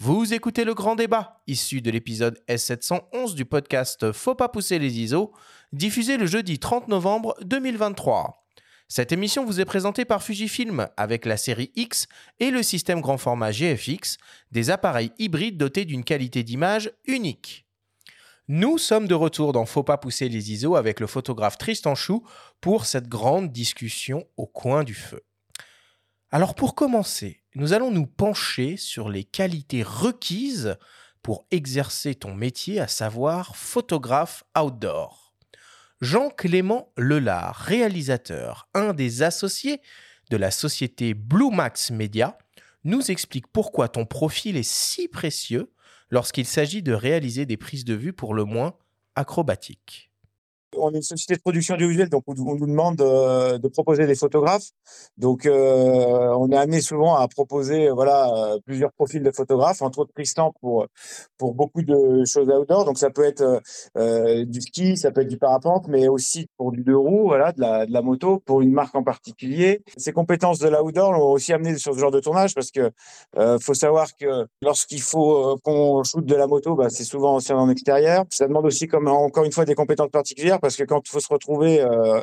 Vous écoutez le grand débat, issu de l'épisode S711 du podcast Faut pas pousser les ISO, diffusé le jeudi 30 novembre 2023. Cette émission vous est présentée par Fujifilm avec la série X et le système grand format GFX, des appareils hybrides dotés d'une qualité d'image unique. Nous sommes de retour dans Faut pas pousser les ISO avec le photographe Tristan Chou pour cette grande discussion au coin du feu. Alors pour commencer, nous allons nous pencher sur les qualités requises pour exercer ton métier, à savoir photographe outdoor. Jean-Clément Lelard, réalisateur, un des associés de la société Blue Max Media, nous explique pourquoi ton profil est si précieux lorsqu'il s'agit de réaliser des prises de vue pour le moins acrobatiques on est une société de production audiovisuelle, donc on, nous demande euh, de proposer des photographes. Donc, euh, on est amené souvent à proposer, voilà, euh, plusieurs profils de photographes, entre autres Tristan pour pour beaucoup de choses outdoor. Donc, ça peut être du ski, ça peut être du parapente, mais aussi pour du deux roues, voilà, de la, de la moto, pour une marque en particulier. Ces compétences de l'outdoor l'ont aussi amené sur ce genre de tournage parce que faut savoir que lorsqu'il faut qu'on shoote de la moto, bah, c'est souvent aussi en extérieur. Ça demande aussi, comme encore une fois, des compétences particulières parce que quand il faut se retrouver euh,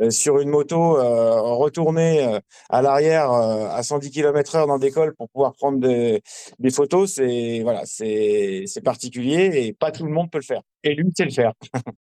euh, sur une moto, euh, retourner à l'arrière à 110 km/h dans des cols pour pouvoir prendre des, photos, c'est particulier et pas tout le monde peut le faire. Et lui, sait le faire.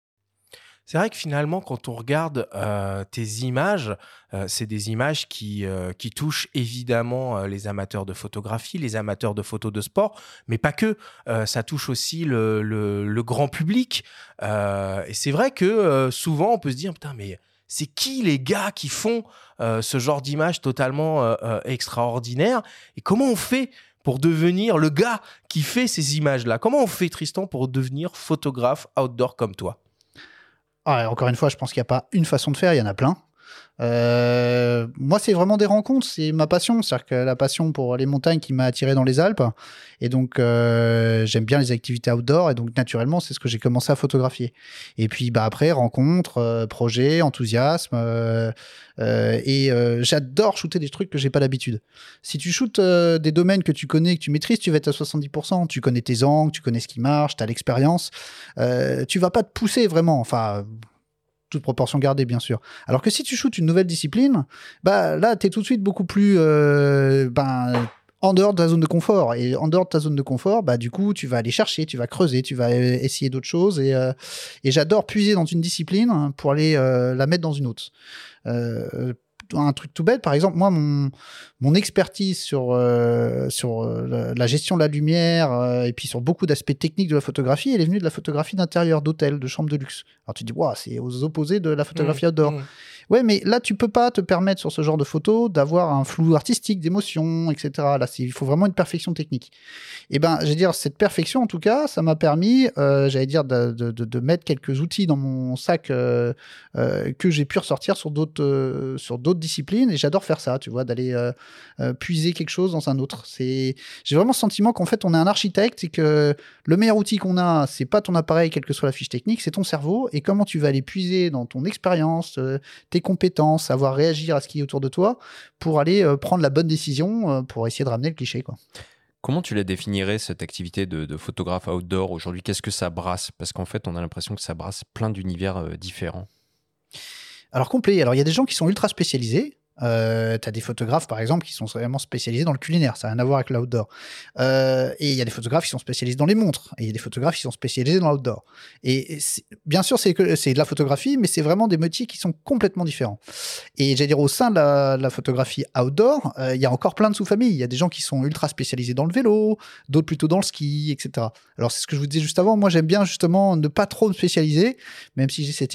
C'est vrai que finalement, quand on regarde euh, tes images, euh, c'est des images qui, euh, qui touchent évidemment les amateurs de photographie, les amateurs de photos de sport, mais pas que. ça touche aussi le, le, grand public. et c'est vrai que souvent, on peut se dire, putain, mais c'est qui les gars qui font ce genre d'image totalement extraordinaire? Et comment on fait pour devenir le gars qui fait ces images-là? Comment on fait, Tristan, pour devenir photographe outdoor comme toi? Ah, encore une fois, je pense qu'il n'y a pas une façon de faire, il y en a plein. Euh, moi, c'est vraiment des rencontres, c'est ma passion. C'est-à-dire que la passion pour les montagnes qui m'a attiré dans les Alpes. Et donc, euh, j'aime bien les activités outdoor. Et donc, naturellement, c'est ce que j'ai commencé à photographier. Et puis, bah, après, rencontres, euh, projets, enthousiasme. et j'adore shooter des trucs que j'ai pas l'habitude. Si tu shootes des domaines que tu connais, que tu maîtrises, tu vas être à 70%. Tu connais tes angles, tu connais ce qui marche, tu as l'expérience. tu vas pas te pousser vraiment. Enfin, toute proportion gardée, bien sûr. Alors que si tu shootes une nouvelle discipline, bah là, tu es tout de suite beaucoup plus euh, ben, en dehors de ta zone de confort. Et en dehors de ta zone de confort, bah, du coup, tu vas aller chercher, tu vas creuser, tu vas euh, essayer d'autres choses. Euh, et j'adore puiser dans une discipline pour aller la mettre dans une autre un truc tout bête, par exemple, moi, mon, mon expertise sur, euh, sur euh, la gestion de la lumière euh, et puis sur beaucoup d'aspects techniques de la photographie, elle est venue de la photographie d'intérieur, d'hôtel, de chambre de luxe. Alors tu dis, wow, c'est aux opposés de la photographie mmh, outdoor. Mmh. Ouais, mais là, tu peux pas te permettre sur ce genre de photo d'avoir un flou artistique, d'émotion, etc. Là, il faut vraiment une perfection technique. Et eh ben, je dire, cette perfection, en tout cas, ça m'a permis, euh, j'allais dire, de, mettre quelques outils dans mon sac euh, euh, que j'ai pu ressortir sur d'autres sur d'autres disciplines. Et j'adore faire ça, tu vois, d'aller puiser quelque chose dans un autre. C'est, j'ai vraiment le sentiment qu'en fait, on est un architecte et que le meilleur outil qu'on a, c'est pas ton appareil, quelle que soit la fiche technique, c'est ton cerveau et comment tu vas aller puiser dans ton expérience, compétences, savoir réagir à ce qui est autour de toi pour aller euh, prendre la bonne décision euh, pour essayer de ramener le cliché. Quoi. Comment tu la définirais, cette activité de, photographe outdoor aujourd'hui? Qu'est-ce que ça brasse? Parce qu'en fait, on a l'impression que ça brasse plein d'univers euh, différents. Alors complet. Alors il y a des gens qui sont ultra spécialisés. Euh, tu as des photographes, par exemple, qui sont vraiment spécialisés dans le culinaire. Ça n'a rien à voir avec l'outdoor. Euh, et il y a des photographes qui sont spécialisés dans les montres. Et il y a des photographes qui sont spécialisés dans l'outdoor. Et, bien sûr, c'est de la photographie, mais c'est vraiment des métiers qui sont complètement différents. Et j'allais dire, au sein de la, photographie outdoor, euh, il y a encore plein de sous-familles. Il y a des gens qui sont ultra spécialisés dans le vélo, d'autres plutôt dans le ski, etc. Alors, c'est ce que je vous disais juste avant. Moi, j'aime bien justement ne pas trop me spécialiser, même si j'ai cette,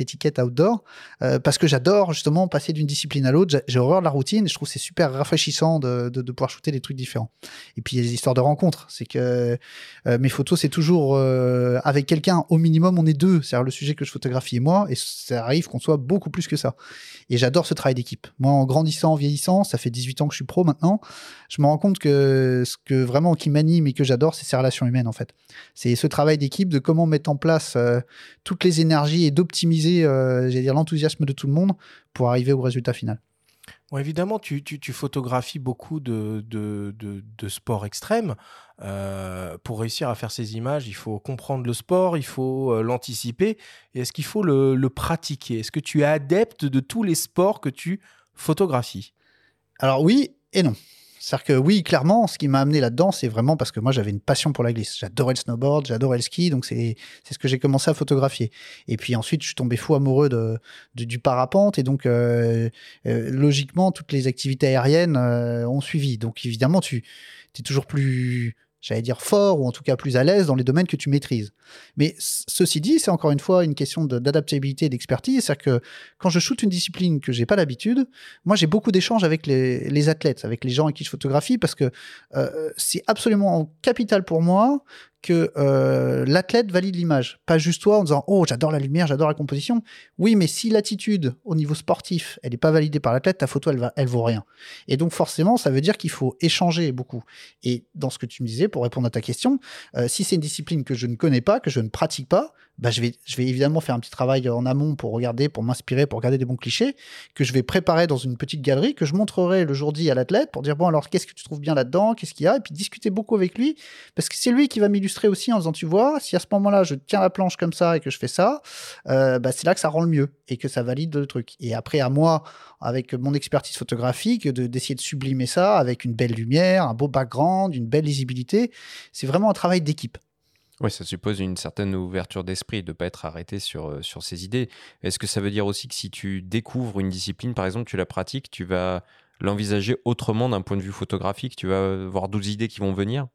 étiquette outdoor, euh, parce que j'adore justement passer d'une discipline à l'autre. J'ai horreur de la routine et je trouve c'est super rafraîchissant de, de, pouvoir shooter des trucs différents. Et puis il y a des histoires de rencontres. C'est que euh, mes photos, c'est toujours euh, avec quelqu'un. Au minimum, on est deux. C'est-à-dire le sujet que je photographie et moi. Et ça arrive qu'on soit beaucoup plus que ça. Et j'adore ce travail d'équipe. Moi, en grandissant, en vieillissant, ça fait 18 ans que je suis pro maintenant. Je me rends compte que ce que vraiment qui m'anime et que j'adore, c'est ces relations humaines en fait. C'est ce travail d'équipe de comment mettre en place euh, toutes les énergies et d'optimiser, j'allais dire, l'enthousiasme de tout le monde pour arriver au résultat final. Bon, évidemment, tu, tu- tu photographies beaucoup de, de, de- de sports extrêmes. Euh, pour réussir à faire ces images, il faut comprendre le sport, il faut euh, l'anticiper. Et est-ce qu'il faut le, le pratiquer? Est-ce que tu es adepte de tous les sports que tu photographies? Alors oui et non. C'est-à-dire que oui, clairement, ce qui m'a amené là-dedans, c'est vraiment parce que moi, j'avais une passion pour la glisse. J'adorais le snowboard, j'adorais le ski, donc c'est ce que j'ai commencé à photographier. Et puis ensuite, je suis tombé fou amoureux de, de- du parapente, et donc euh, euh, logiquement, toutes les activités aériennes euh, ont suivi. Donc évidemment, tu es toujours plus, j'allais dire fort, ou en tout cas plus à l'aise dans les domaines que tu maîtrises. Mais ceci dit, c'est encore une fois une question d'adaptabilité et d'expertise. C'est-à-dire que quand je shoote une discipline que j'ai pas l'habitude, moi, j'ai beaucoup d'échanges avec les, les athlètes, avec les gens avec qui je photographie, parce que euh, c'est absolument capital pour moi que euh, l'athlète valide l'image. Pas juste toi en disant Oh, j'adore la lumière, j'adore la composition. Oui, mais si l'attitude au niveau sportif, elle n'est pas validée par l'athlète, ta photo, elle, va, elle vaut rien. Et donc, forcément, ça veut dire qu'il faut échanger beaucoup. Et dans ce que tu me disais, pour répondre à ta question, euh, si c'est une discipline que je ne connais pas, que je ne pratique pas, bah, je, vais, je vais évidemment faire un petit travail en amont pour regarder, pour m'inspirer, pour regarder des bons clichés que je vais préparer dans une petite galerie que je montrerai le jour dit à l'athlète pour dire bon alors qu'est-ce que tu trouves bien là-dedans, qu'est-ce qu'il y a? Et puis discuter beaucoup avec lui parce que c'est lui qui va m'illustrer aussi en disant tu vois si à ce moment-là je tiens la planche comme ça et que je fais ça, euh, bah, c'est là que ça rend le mieux et que ça valide le truc. Et après à moi avec mon expertise photographique de d'essayer de sublimer ça avec une belle lumière, un beau background, une belle lisibilité. C'est vraiment un travail d'équipe. Oui, ça suppose une certaine ouverture d'esprit, de ne pas être arrêté sur, euh, sur ses idées. Est-ce que ça veut dire aussi que si tu découvres une discipline, par exemple, tu la pratiques, tu vas l'envisager autrement d'un point de vue photographique? Tu vas avoir 12 idées qui vont venir?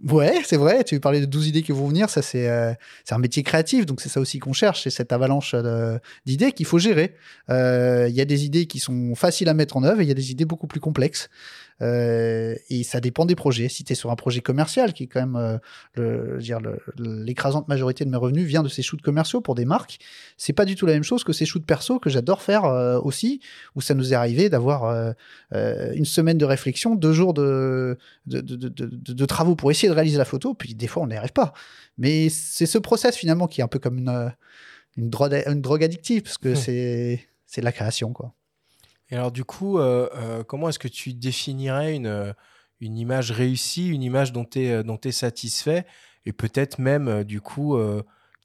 Ouais, c'est vrai. Tu parlais de 12 idées qui vont venir. Ça, c'est euh, un métier créatif. Donc, c'est ça aussi qu'on cherche. C'est cette avalanche de- d'idées qu'il faut gérer. Euh, Il y a des idées qui sont faciles à mettre en œuvre et il y a des idées beaucoup plus complexes. Euh, et ça dépend des projets. Si tu es sur un projet commercial, qui est quand même euh, l'écrasante majorité de mes revenus vient de ces shoots commerciaux pour des marques, c'est pas du tout la même chose que ces shoots perso que j'adore faire euh, aussi, où ça nous est arrivé d'avoir euh, une semaine de réflexion, deux jours de, de, de, de- de- de travaux pour essayer de réaliser la photo, puis des fois on n'y arrive pas. Mais c'est ce process finalement qui est un peu comme une, une, drogue, une drogue addictive, parce que Hmm. c'est c'est de la création. quoi. Alors, du coup, euh, euh, comment est-ce que tu définirais une, euh, image réussie, une image dont tu es, satisfait? Et peut-être même, du coup,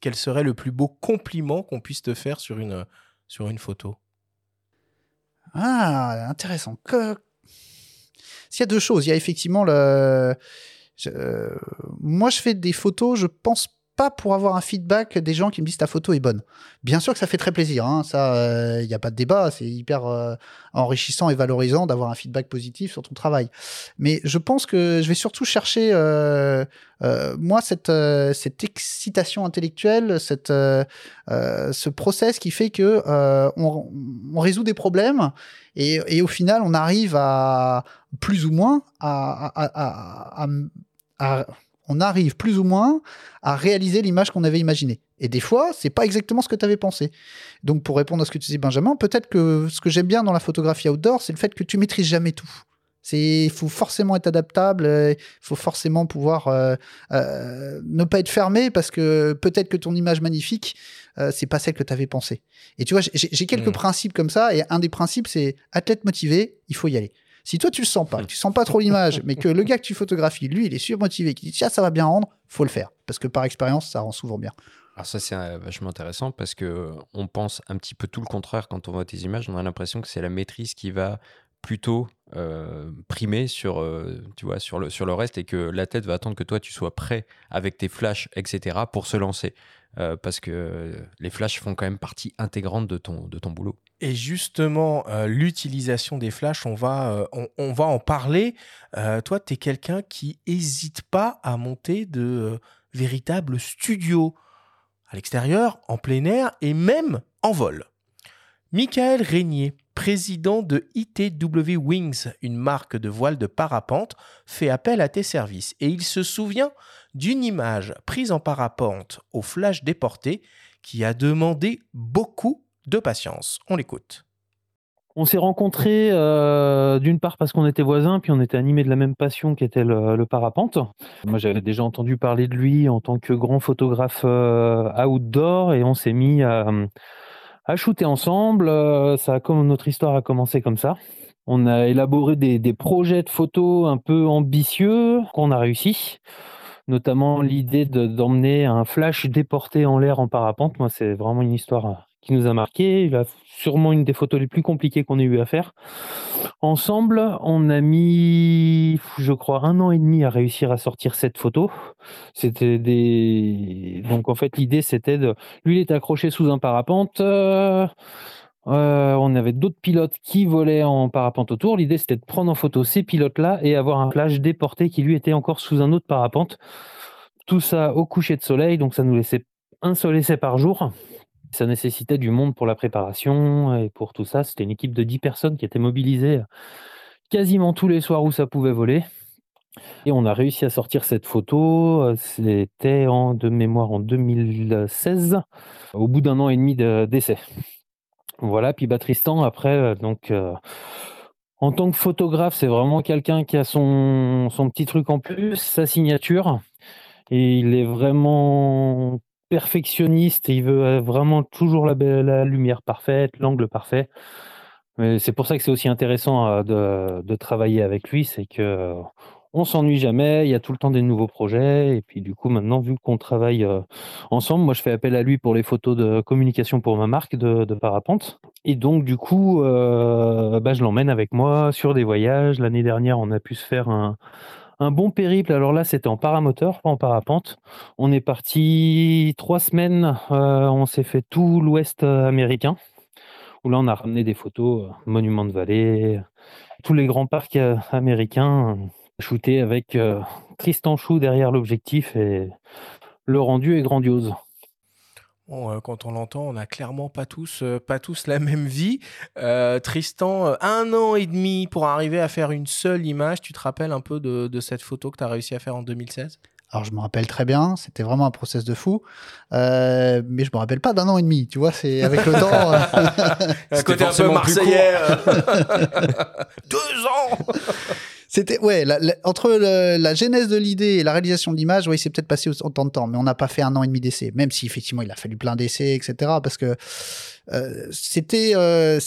quel serait le plus beau compliment qu'on puisse te faire sur une, photo? Ah, intéressant. Que... S'il y a deux choses, il y a effectivement Moi, je fais des photos, je pense pas pour avoir un feedback des gens qui me disent ta photo est bonne. Bien sûr que ça fait très plaisir, hein, ça, il n'y a pas de débat, c'est hyper euh, enrichissant et valorisant d'avoir un feedback positif sur ton travail. Mais je pense que je vais surtout chercher, euh, euh, moi, cette, euh, cette excitation intellectuelle, cette, euh, euh, ce process qui fait que euh, on, on résout des problèmes et, et au final, on arrive à plus ou moins à- à- à- à- on arrive plus ou moins à réaliser l'image qu'on avait imaginée. Et des fois, c'est pas exactement ce que tu avais pensé. Donc, pour répondre à ce que tu disais, Benjamin, peut-être que ce que j'aime bien dans la photographie outdoor, c'est le fait que tu maîtrises jamais tout. C'est, il faut forcément être adaptable, il faut forcément pouvoir euh, euh, ne pas être fermé parce que peut-être que ton image magnifique, euh, c'est pas celle que tu avais pensée. Et tu vois, j'ai quelques Mm. principes comme ça, et un des principes, c'est athlète motivé, il faut y aller. Si toi tu le sens pas, que tu sens pas trop l'image, mais que le gars que tu photographies, lui, il est surmotivé, qui dit tiens ça va bien rendre, faut le faire parce que par expérience ça rend souvent bien. Alors ça c'est euh, vachement intéressant parce que euh, on pense un petit peu tout le contraire quand on voit tes images. On a l'impression que c'est la maîtrise qui va plutôt euh, primer sur, euh, tu vois, sur, le, sur le reste et que la tête va attendre que toi tu sois prêt avec tes flashs, etc. pour se lancer. Euh, parce que les flashs font quand même partie intégrante de ton, de ton boulot. Et justement, l'utilisation des flashs, on va, on, va en parler. Toi, tu es quelqu'un qui hésite pas à monter de véritables studios à l'extérieur, en plein air et même en vol. Michael Régnier, président de ITW Wings, une marque de voile de parapente, fait appel à tes services et il se souvient d'une image prise en parapente au flash déporté qui a demandé beaucoup de patience. On l'écoute. On s'est rencontrés euh, d'une part parce qu'on était voisins, puis on était animés de la même passion qui était le, parapente. Moi, j'avais déjà entendu parler de lui en tant que grand photographe euh, outdoor et on s'est mis à, à shooter ensemble. ça comme notre histoire a commencé comme ça. On a élaboré des, des projets de photos un peu ambitieux qu'on a réussi notamment l'idée d'emmener un flash déporté en l'air en parapente. Moi, c'est vraiment une histoire qui nous a marqué. A sûrement une des photos les plus compliquées qu'on ait eu à faire. Ensemble, on a mis, je crois, un an et demi à réussir à sortir cette photo. C'était des, donc en fait, l'idée c'était de, lui, il était accroché sous un parapente. Euh, euh, on avait d'autres pilotes qui volaient en parapente autour. L'idée, c'était de prendre en photo ces pilotes-là et avoir un flash déporté qui, lui, était encore sous un autre parapente. Tout ça au coucher de soleil, donc ça nous laissait un seul essai par jour. Ça nécessitait du monde pour la préparation et pour tout ça. C'était une équipe de 10 personnes qui était mobilisée quasiment tous les soirs où ça pouvait voler. Et on a réussi à sortir cette photo. C'était en de mémoire en 2016, au bout d'un an et demi d'essai. Voilà, puis bah, Tristan, après, euh, donc, euh, en tant que photographe, c'est vraiment quelqu'un qui a son, son petit truc en plus, sa signature. Et il est vraiment perfectionniste il veut euh, vraiment toujours la, la lumière parfaite, l'angle parfait. C'est pour ça que c'est aussi intéressant de, de, travailler avec lui, c'est que on s'ennuie jamais, il y a tout le temps des nouveaux projets. Et puis du coup, maintenant, vu qu'on travaille euh, ensemble, moi je fais appel à lui pour les photos de communication pour ma marque de, parapente. Et donc du coup, euh, bah, je l'emmène avec moi sur des voyages. L'année dernière, on a pu se faire un, bon périple. Alors là, c'était en paramoteur, pas en parapente. On est parti trois semaines. Euh, on s'est fait tout l'Ouest américain. Où là, on a ramené des photos, monuments de vallée, tous les grands parcs américains shooté avec euh, Tristan Chou derrière l'objectif et le rendu est grandiose. Bon, euh, quand on l'entend, on n'a clairement pas tous, euh, pas tous la même vie. Tristan, un an et demi pour arriver à faire une seule image. Tu te rappelles un peu de, de cette photo que tu as réussi à faire en 2016 alors je me rappelle très bien, c'était vraiment un process de fou, mais je me rappelle pas d'un an et demi, tu vois, c'est avec le temps. côté un peu marseillais. Deux ans. C'était ouais, entre la genèse de l'idée et la réalisation de l'image, oui, c'est peut-être passé autant de temps, mais on n'a pas fait un an et demi d'essai, même si effectivement il a fallu plein d'essais, etc. Parce que euh, c'était euh,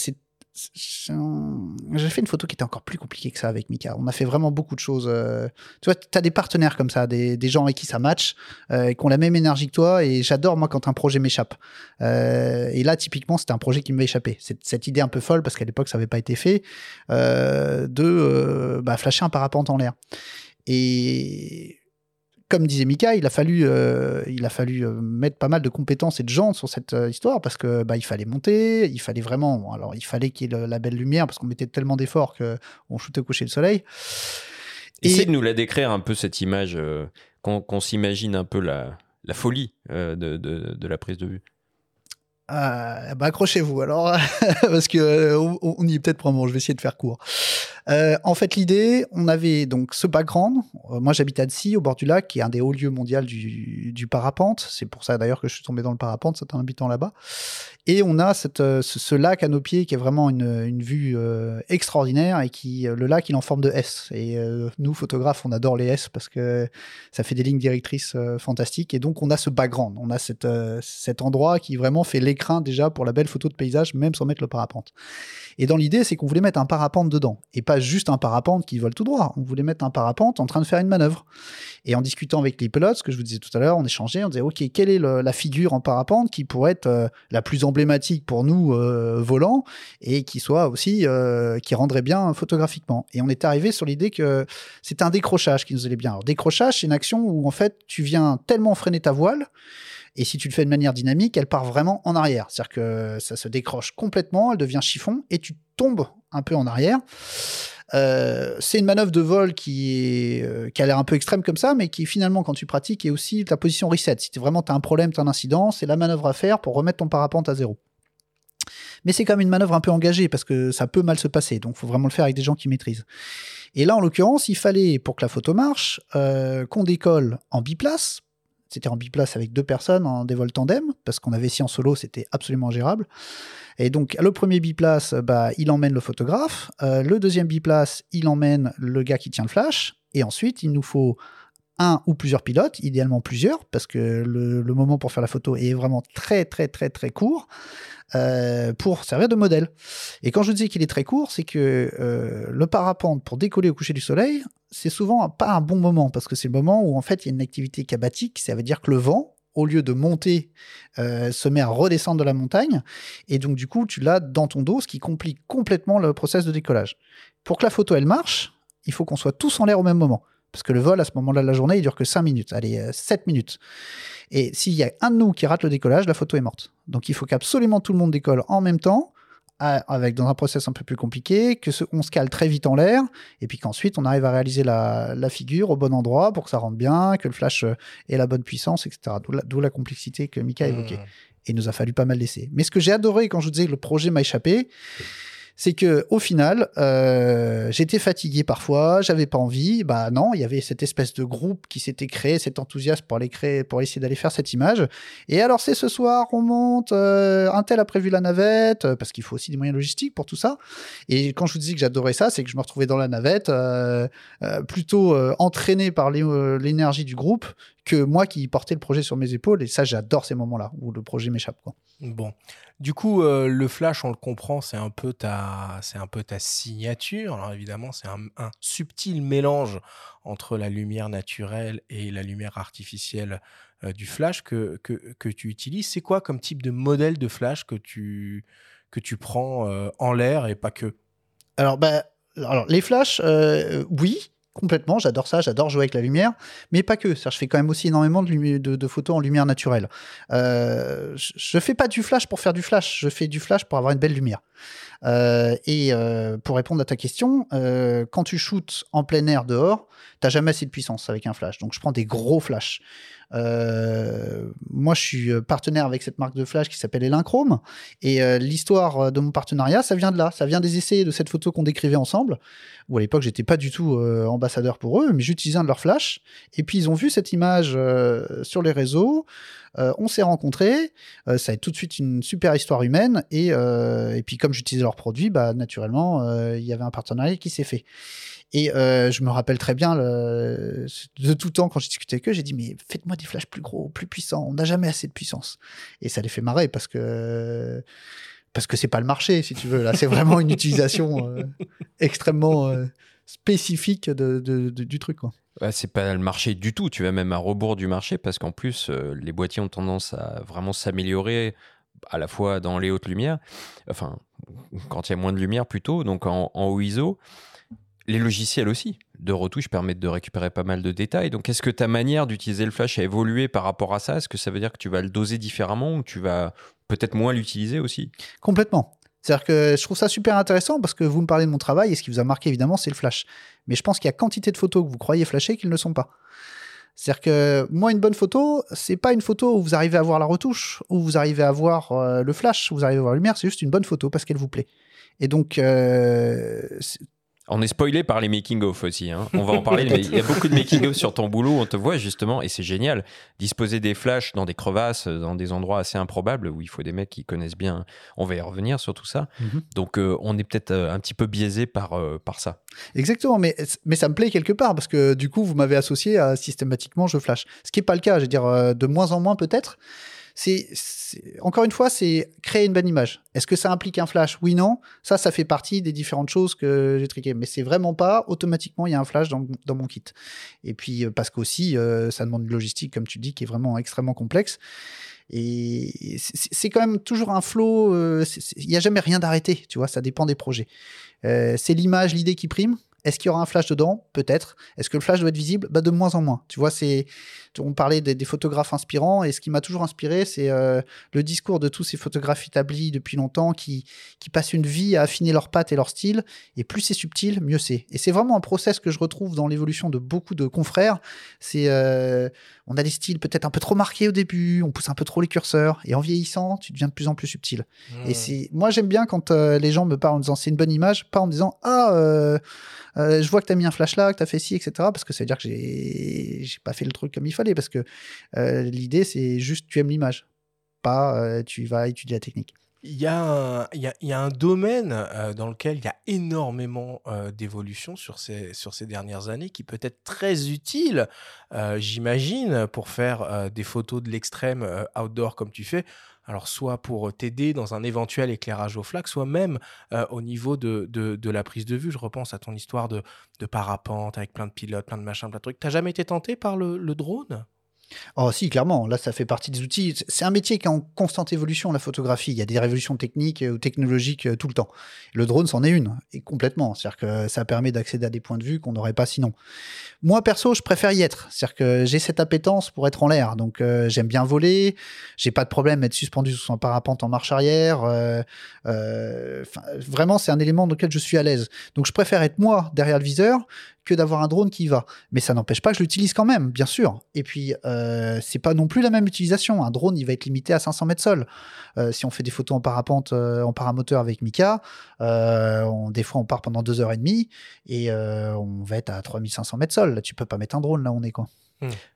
j'ai fait une photo qui était encore plus compliquée que ça avec Mika. On a fait vraiment beaucoup de choses. Euh, tu vois, tu as des partenaires comme ça, des, gens avec qui ça match, euh, qui ont la même énergie que toi. Et j'adore, moi, quand un projet m'échappe. Euh, et là, typiquement, c'était un projet qui m'avait échappé. Cette, cette idée un peu folle, parce qu'à l'époque, ça n'avait pas été fait, de bah, flasher un parapente en l'air. Et comme disait Mika, il a fallu, euh, il a fallu euh, mettre pas mal de compétences et de gens sur cette euh, histoire parce que bah, il fallait monter, il fallait vraiment, alors il fallait qu'il y ait la belle lumière parce qu'on mettait tellement d'efforts qu'on shootait au coucher le soleil. Essaye de nous la décrire un peu cette image, qu'on s'imagine un peu la, la folie de, de, de, la prise de vue. Bah accrochez-vous alors, parce que on, y est peut-être moment. Je vais essayer de faire court. Euh, en fait, l'idée, on avait donc ce background. Euh, moi, j'habite à Annecy, au bord du lac, qui est un des hauts lieux mondiaux du, parapente. C'est pour ça d'ailleurs que je suis tombé dans le parapente, c'est un habitant là-bas. Et on a euh, ce, lac à nos pieds qui est vraiment une, vue extraordinaire et qui, le lac, il est en forme de S. Et nous, photographes, on adore les S parce que ça fait des lignes directrices fantastiques. Et donc, on a ce background, on a cet endroit qui vraiment fait l'écrin déjà pour la belle photo de paysage, même sans mettre le parapente. Et dans l'idée, c'est qu'on voulait mettre un parapente dedans et pas juste un parapente qui vole tout droit. On voulait mettre un parapente en train de faire une manœuvre. Et en discutant avec les pilotes, ce que je vous disais tout à l'heure, on échangeait, on disait, OK, quelle est la figure en parapente qui pourrait être euh, la plus emblématique pour nous euh, volants et qui soit aussi, euh, qui rendrait bien photographiquement. Et on est arrivé sur l'idée que c'était un décrochage qui nous allait bien. Alors, décrochage, c'est une action où en fait, tu viens tellement freiner ta voile et si tu le fais de manière dynamique, elle part vraiment en arrière. C'est-à-dire que ça se décroche complètement, elle devient chiffon et tu tombes un peu en arrière. Euh, c'est une manœuvre de vol qui, est, euh, qui a l'air un peu extrême comme ça, mais qui finalement, quand tu pratiques, est aussi ta position reset. Si vraiment tu as un problème, tu as un incident, c'est la manœuvre à faire pour remettre ton parapente à zéro. Mais c'est quand même une manœuvre un peu engagée parce que ça peut mal se passer, donc faut vraiment le faire avec des gens qui maîtrisent. Et là, en l'occurrence, il fallait, pour que la photo marche, euh, qu'on décolle en biplace, c'était en biplace avec deux personnes en dévol tandem, parce qu'on avait si en solo, c'était absolument ingérable. Et donc, le premier biplace, bah, il emmène le photographe. Euh, le deuxième biplace, il emmène le gars qui tient le flash. Et ensuite, il nous faut un ou plusieurs pilotes, idéalement plusieurs, parce que le, moment pour faire la photo est vraiment très très très très court. Euh, pour servir de modèle. Et quand je dis qu'il est très court, c'est que euh, le parapente pour décoller au coucher du soleil, c'est souvent pas un bon moment parce que c'est le moment où en fait il y a une activité cabatique, ça veut dire que le vent au lieu de monter, euh, se met à redescendre de la montagne. Et donc, du coup, tu l'as dans ton dos, ce qui complique complètement le process de décollage. Pour que la photo, elle marche, il faut qu'on soit tous en l'air au même moment. Parce que le vol, à ce moment-là de la journée, il dure que 5 minutes, allez, 7 minutes. Et s'il y a un de nous qui rate le décollage, la photo est morte. Donc il faut qu'absolument tout le monde décolle en même temps, avec dans un process un peu plus compliqué, que ce, on se cale très vite en l'air, et puis qu'ensuite on arrive à réaliser la, figure au bon endroit pour que ça rentre bien, que le flash euh, ait la bonne puissance, etc. D'où la, complexité que Mika évoquait. Mmh. Et il nous a fallu pas mal d'essais. Mais ce que j'ai adoré quand je vous disais que le projet m'a échappé, c'est que au final, euh, j'étais fatigué parfois, j'avais pas envie. Bah non, il y avait cette espèce de groupe qui s'était créé, cet enthousiasme pour aller créer, pour essayer d'aller faire cette image. Et alors c'est ce soir, on monte. Euh, un tel a prévu la navette euh, parce qu'il faut aussi des moyens logistiques pour tout ça. Et quand je vous dis que j'adorais ça, c'est que je me retrouvais dans la navette, plutôt entraîné par l'énergie du groupe que moi qui portais le projet sur mes épaules. Et ça, j'adore ces moments-là où le projet m'échappe. Bon, du coup, euh, le flash, on le comprend, c'est un peu ta, c'est un peu ta signature. Alors évidemment, c'est un, subtil mélange entre la lumière naturelle et la lumière artificielle euh, du flash que, que, tu utilises. C'est quoi comme type de modèle de flash que tu, que tu prends euh, en l'air et pas que? Alors, bah, alors les flashs, oui complètement, j'adore ça, j'adore jouer avec la lumière, mais pas que. je fais quand même aussi énormément de, photos en lumière naturelle. Euh, je fais pas du flash pour faire du flash, je fais du flash pour avoir une belle lumière. Euh, et euh, pour répondre à ta question, euh, quand tu shootes en plein air dehors, t'as jamais assez de puissance avec un flash. Donc je prends des gros flashs. moi, je suis partenaire avec cette marque de flash qui s'appelle Elinchrome. Et l'histoire de mon partenariat, ça vient de là. Ça vient des essais de cette photo qu'on décrivait ensemble. Où à l'époque, j'étais pas du tout ambassadeur pour eux, mais j'utilisais un de leurs flashs. Et puis ils ont vu cette image sur les réseaux. On s'est rencontrés, ça a été tout de suite une super histoire humaine, et, et puis comme j'utilisais leurs produits, bah, naturellement, il y avait un partenariat qui s'est fait. Et je me rappelle très bien de tout temps quand j'ai discuté avec eux, j'ai dit mais faites-moi des flashs plus gros, plus puissants. On n'a jamais assez de puissance. Et ça les fait marrer parce que parce que c'est pas le marché si tu veux. Là, c'est vraiment une utilisation extrêmement spécifique du truc. Quoi. c'est pas le marché du tout. Tu vas même à rebours du marché parce qu'en plus, euh, les boîtiers ont tendance à vraiment s'améliorer à la fois dans les hautes lumières, enfin, quand il y a moins de lumière plutôt, donc en, haut ISO. Les logiciels aussi de retouche permettent de récupérer pas mal de détails. Donc, est-ce que ta manière d'utiliser le flash a évolué par rapport à ça? Est-ce que ça veut dire que tu vas le doser différemment ou tu vas peut-être moins l'utiliser aussi? Complètement. C'est-à-dire que je trouve ça super intéressant parce que vous me parlez de mon travail et ce qui vous a marqué évidemment, c'est le flash. Mais je pense qu'il y a quantité de photos que vous croyez flasher qu'ils ne sont pas. C'est-à-dire que moi, une bonne photo, c'est pas une photo où vous arrivez à voir la retouche, où vous arrivez à voir euh, le flash, où vous arrivez à voir la lumière, c'est juste une bonne photo parce qu'elle vous plaît. Et donc, euh, on est spoilé par les making-of aussi. Hein. On va en parler, mais il y a beaucoup de making-of sur ton boulot. On te voit justement, et c'est génial, disposer des flashs dans des crevasses, dans des endroits assez improbables où il faut des mecs qui connaissent bien. On va y revenir sur tout ça. Mhm. Donc, euh, on est peut-être euh, un petit peu biaisé par, euh, par ça. Exactement, mais, mais ça me plaît quelque part parce que du coup, vous m'avez associé à systématiquement je flash. Ce qui n'est pas le cas, je veux dire, de moins en moins peut-être c'est encore une fois, c'est créer une bonne image. Est-ce que ça implique un flash? Oui, non. Ça, ça fait partie des différentes choses que j'ai triquées. Mais c'est vraiment pas automatiquement il y a un flash dans, mon kit. Et puis euh, parce qu'aussi, euh, ça demande une logistique, comme tu dis, qui est vraiment extrêmement complexe. Et c'est quand même toujours un flow. Euh, il n'y a jamais rien d'arrêté, tu vois. Ça dépend des projets. c'est l'image, l'idée qui prime. Est-ce qu'il y aura un flash dedans? Peut-être. Est-ce que le flash doit être visible? Bah, De moins en moins. Tu vois, c'est on parlait des, photographes inspirants et ce qui m'a toujours inspiré, c'est euh, le discours de tous ces photographes établis depuis longtemps qui, qui passent une vie à affiner leurs pattes et leur style. Et plus c'est subtil, mieux c'est. Et c'est vraiment un process que je retrouve dans l'évolution de beaucoup de confrères. C'est euh, on a des styles peut-être un peu trop marqués au début, on pousse un peu trop les curseurs et en vieillissant, tu deviens de plus en plus subtil. Et c'est moi j'aime bien quand euh, les gens me parlent en disant c'est une bonne image, pas en me disant ah je vois que tu as mis un flash là, que tu as fait ci, etc. Parce que ça veut dire que j'ai pas fait le truc comme il faut parce que euh, l'idée, c'est juste tu aimes l'image, pas euh, tu vas étudier la technique. Il y, a un, domaine euh, dans lequel il y a énormément d'évolution sur ces, dernières années qui peut être très utile, j'imagine, pour faire des photos de l'extrême outdoor comme tu fais. Alors, soit pour t'aider dans un éventuel éclairage au flac, soit même euh, au niveau de, la prise de vue. Je repense à ton histoire de, parapente avec plein de pilotes, plein de machins, plein de trucs. T'as jamais été tenté par le drone? Oh si, clairement, là ça fait partie des outils. C'est un métier qui est en constante évolution, la photographie. Il y a des révolutions techniques ou technologiques euh, tout le temps. Le drone c'en est une, et complètement. C'est-à-dire que ça permet d'accéder à des points de vue qu'on n'aurait pas sinon. Moi perso, je préfère y être. C'est-à-dire que j'ai cette appétence pour être en l'air. Donc euh, j'aime bien voler, j'ai pas de problème à être suspendu sous un parapente en marche arrière. Euh, euh, vraiment, c'est un élément dans lequel je suis à l'aise. Donc je préfère être moi derrière le viseur que d'avoir un drone qui y va. Mais ça n'empêche pas que je l'utilise quand même, bien sûr. Et puis, euh, c'est pas non plus la même utilisation. Un drone, il va être limité à 500 mètres sol. Euh, si on fait des photos en parapente, euh, en paramoteur avec Mika, euh, on, des fois on part pendant deux heures et demie et euh, on va être à 3500 mètres sol. Là, tu peux pas mettre un drone là, où on est quoi.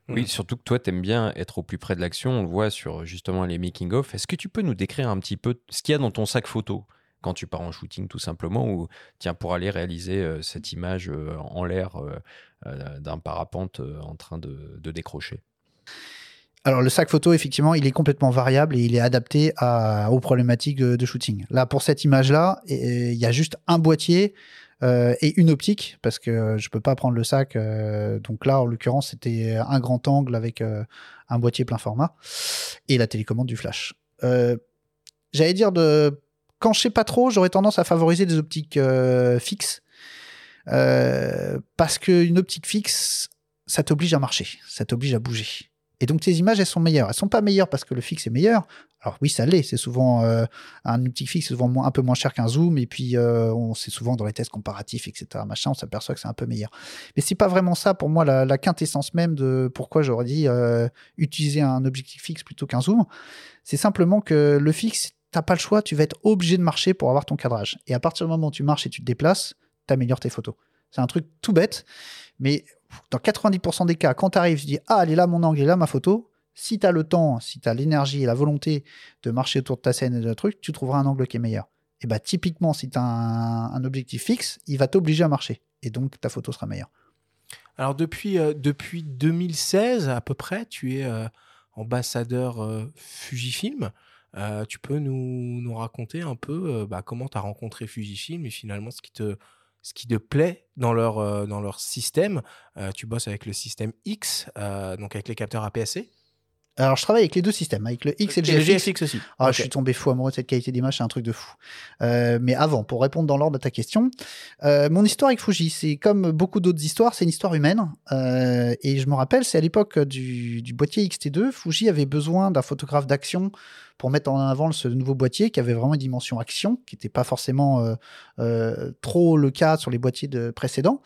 Oui, surtout que toi, tu aimes bien être au plus près de l'action. On le voit sur justement les making-of. Est-ce que tu peux nous décrire un petit peu ce qu'il y a dans ton sac photo? Quand tu pars en shooting tout simplement ou tiens pour aller réaliser euh, cette image euh, en l'air euh, d'un parapente en train de, décrocher? Alors le sac photo, effectivement, il est complètement variable et il est adapté à, aux problématiques de, shooting. Là, pour cette image-là, il y a juste un boîtier et une optique parce que je peux pas prendre le sac. donc là, en l'occurrence, c'était un grand angle avec un boîtier plein format et la télécommande du flash. J'allais dire de quand je sais pas trop, j'aurais tendance à favoriser des optiques euh, fixes euh, parce qu'une optique fixe, ça t'oblige à marcher, ça t'oblige à bouger. Et donc tes images, elles sont meilleures. Elles sont pas meilleures parce que le fixe est meilleur. Alors oui, ça l'est. C'est souvent euh, un optique fixe, souvent un peu moins cher qu'un zoom. Et puis on c'est souvent dans les tests comparatifs, etc. Machin, on s'aperçoit que c'est un peu meilleur. Mais c'est pas vraiment ça pour moi la, la quintessence même de pourquoi j'aurais dit utiliser un objectif fixe plutôt qu'un zoom. C'est simplement que le fixe, t'as pas le choix. Tu vas être obligé de marcher pour avoir ton cadrage. Et à partir du moment où tu marches et tu te déplaces, t'améliores tes photos. C'est un truc tout bête, mais dans 90% des cas, quand tu arrives, tu dis Ah, elle est là mon angle, elle est là ma photo. Si tu as le temps, si tu as l'énergie et la volonté de marcher autour de ta scène et de truc, tu trouveras un angle qui est meilleur. Et bah, typiquement, si tu as un, objectif fixe, il va t'obliger à marcher. Et donc, ta photo sera meilleure. Alors depuis, euh, depuis 2016 à peu près, tu es euh, ambassadeur euh, Fujifilm. Euh, tu peux nous, nous raconter un peu euh, bah, comment tu as rencontré Fujifilm et finalement ce qui te, ce qui te plaît dans leur, euh, dans leur système? Euh, tu bosses avec le système X, euh, donc avec les capteurs APS-C. Alors, je travaille avec les deux systèmes, avec le X et le Et GFX. GFX aussi. Ah, je suis tombé fou amoureux de cette qualité d'image, c'est un truc de fou. Euh, mais avant, pour répondre dans l'ordre à ta question, euh, mon histoire avec Fuji, c'est comme beaucoup d'autres histoires, c'est une histoire humaine. Euh, et je me rappelle, c'est à l'époque du, du boîtier XT2, Fuji avait besoin d'un photographe d'action pour mettre en avant ce nouveau boîtier qui avait vraiment une dimension action, qui n'était pas forcément euh, euh, trop le cas sur les boîtiers de précédents.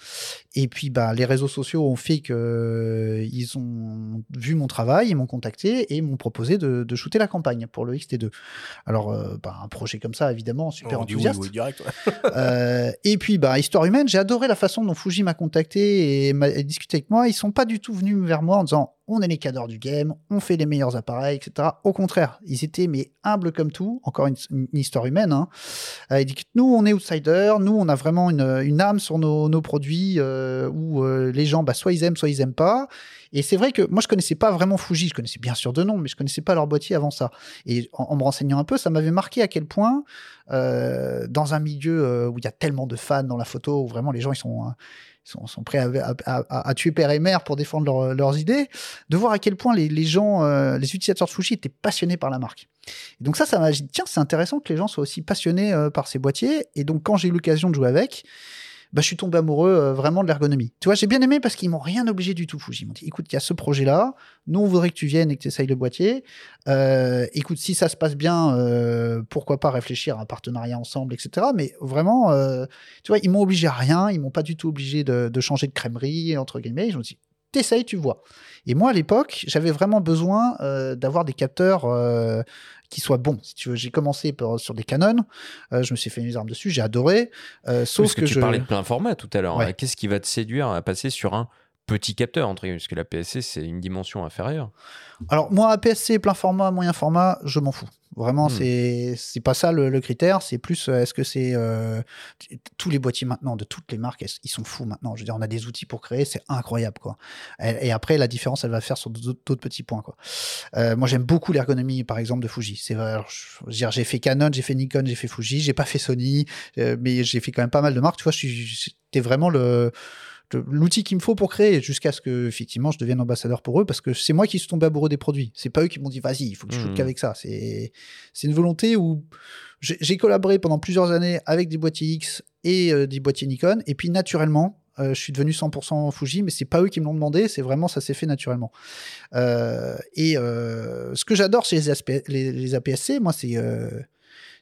Et puis, bah, les réseaux sociaux ont fait que euh, ils ont vu mon travail, ils m'ont contacté et m'ont proposé de, de shooter la campagne pour le XT2. Alors, bah, un projet comme ça, évidemment, super On dit oui, enthousiaste. oui, direct. ouais. Et puis, bah, histoire humaine, j'ai adoré la façon dont Fuji m'a contacté et, m'a- et discuté avec moi. Ils sont pas du tout venus vers moi en disant on est les cadres du game, on fait les meilleurs appareils, etc. Au contraire, ils étaient mais humbles comme tout. Encore une, histoire humaine. Hein. Euh, ils disent que nous, on est outsiders, nous, on a vraiment une, une âme sur nos, nos produits euh, où euh, les gens, bah, soit ils aiment, soit ils aiment pas. Et c'est vrai que moi, je connaissais pas vraiment Fuji. Je connaissais bien sûr de nom, mais je connaissais pas leur boîtier avant ça. Et en, me renseignant un peu, ça m'avait marqué à quel point, dans un milieu où il y a tellement de fans dans la photo, où vraiment les gens ils sont, ils sont, sont prêts à, tuer père et mère pour défendre leur- leurs idées, de voir à quel point les, gens, euh, les utilisateurs de Fuji étaient passionnés par la marque. Et donc ça, ça m'a dit, tiens, c'est intéressant que les gens soient aussi passionnés euh, par ces boîtiers. Et donc quand j'ai eu l'occasion de jouer avec, bah, je suis tombé amoureux euh, vraiment de l'ergonomie. Tu vois, j'ai bien aimé parce qu'ils m'ont rien obligé du tout. Ils m'ont dit, écoute, il y a ce projet-là, nous, on voudrait que tu viennes et que tu essayes le boîtier. Euh, écoute, si ça se passe bien, euh, pourquoi pas réfléchir à un partenariat ensemble, etc. Mais vraiment, tu vois, ils m'ont obligé à rien, ils m'ont pas du tout obligé de, changer de crèmerie, entre guillemets. Ils m'ont dit, t'essayes, tu vois. Et moi, à l'époque, j'avais vraiment besoin d'avoir des capteurs qui soient bons. Si tu veux, j'ai commencé par- sur des Canon, euh, je me suis fait mes armes dessus, j'ai adoré. Euh, sauf Parce que, que, tu je... parlais de plein format tout à l'heure. Ouais. hein. Qu'est-ce qui va te séduire à passer sur un petit capteur, entre guillemets, parce que la PSC, c'est une dimension inférieure. Alors, moi, APS-C, plein format, moyen format, je m'en fous. Vraiment, Hmm. c'est c'est pas ça le, le critère. C'est plus, euh, est-ce que c'est. euh, tous les boîtiers maintenant, de toutes les marques, ils sont fous maintenant? Je veux dire, on a des outils pour créer, c'est incroyable, quoi. Et, et après, la différence, elle va faire sur d'autres petits points, quoi. Euh, moi, j'aime beaucoup l'ergonomie, par exemple, de Fuji. C'est j'ai fait Canon, j'ai fait Nikon, j'ai fait Fuji, j'ai pas fait Sony, euh, mais j'ai fait quand même pas mal de marques. Tu vois, c'était vraiment le- l'outil qu'il me faut pour créer jusqu'à ce que effectivement je devienne ambassadeur pour eux parce que c'est moi qui suis tombé amoureux des produits. C'est pas eux qui m'ont dit vas-y il faut que je shoote Mhm. qu'avec ça. C'est c'est une volonté où j'ai collaboré pendant plusieurs années avec des boîtiers X et euh, des boîtiers Nikon et puis naturellement euh, je suis devenu 100% Fuji mais c'est pas eux qui me l'ont demandé c'est vraiment ça s'est fait naturellement. Euh, et ce que j'adore chez les, ASP les, les APS-C moi c'est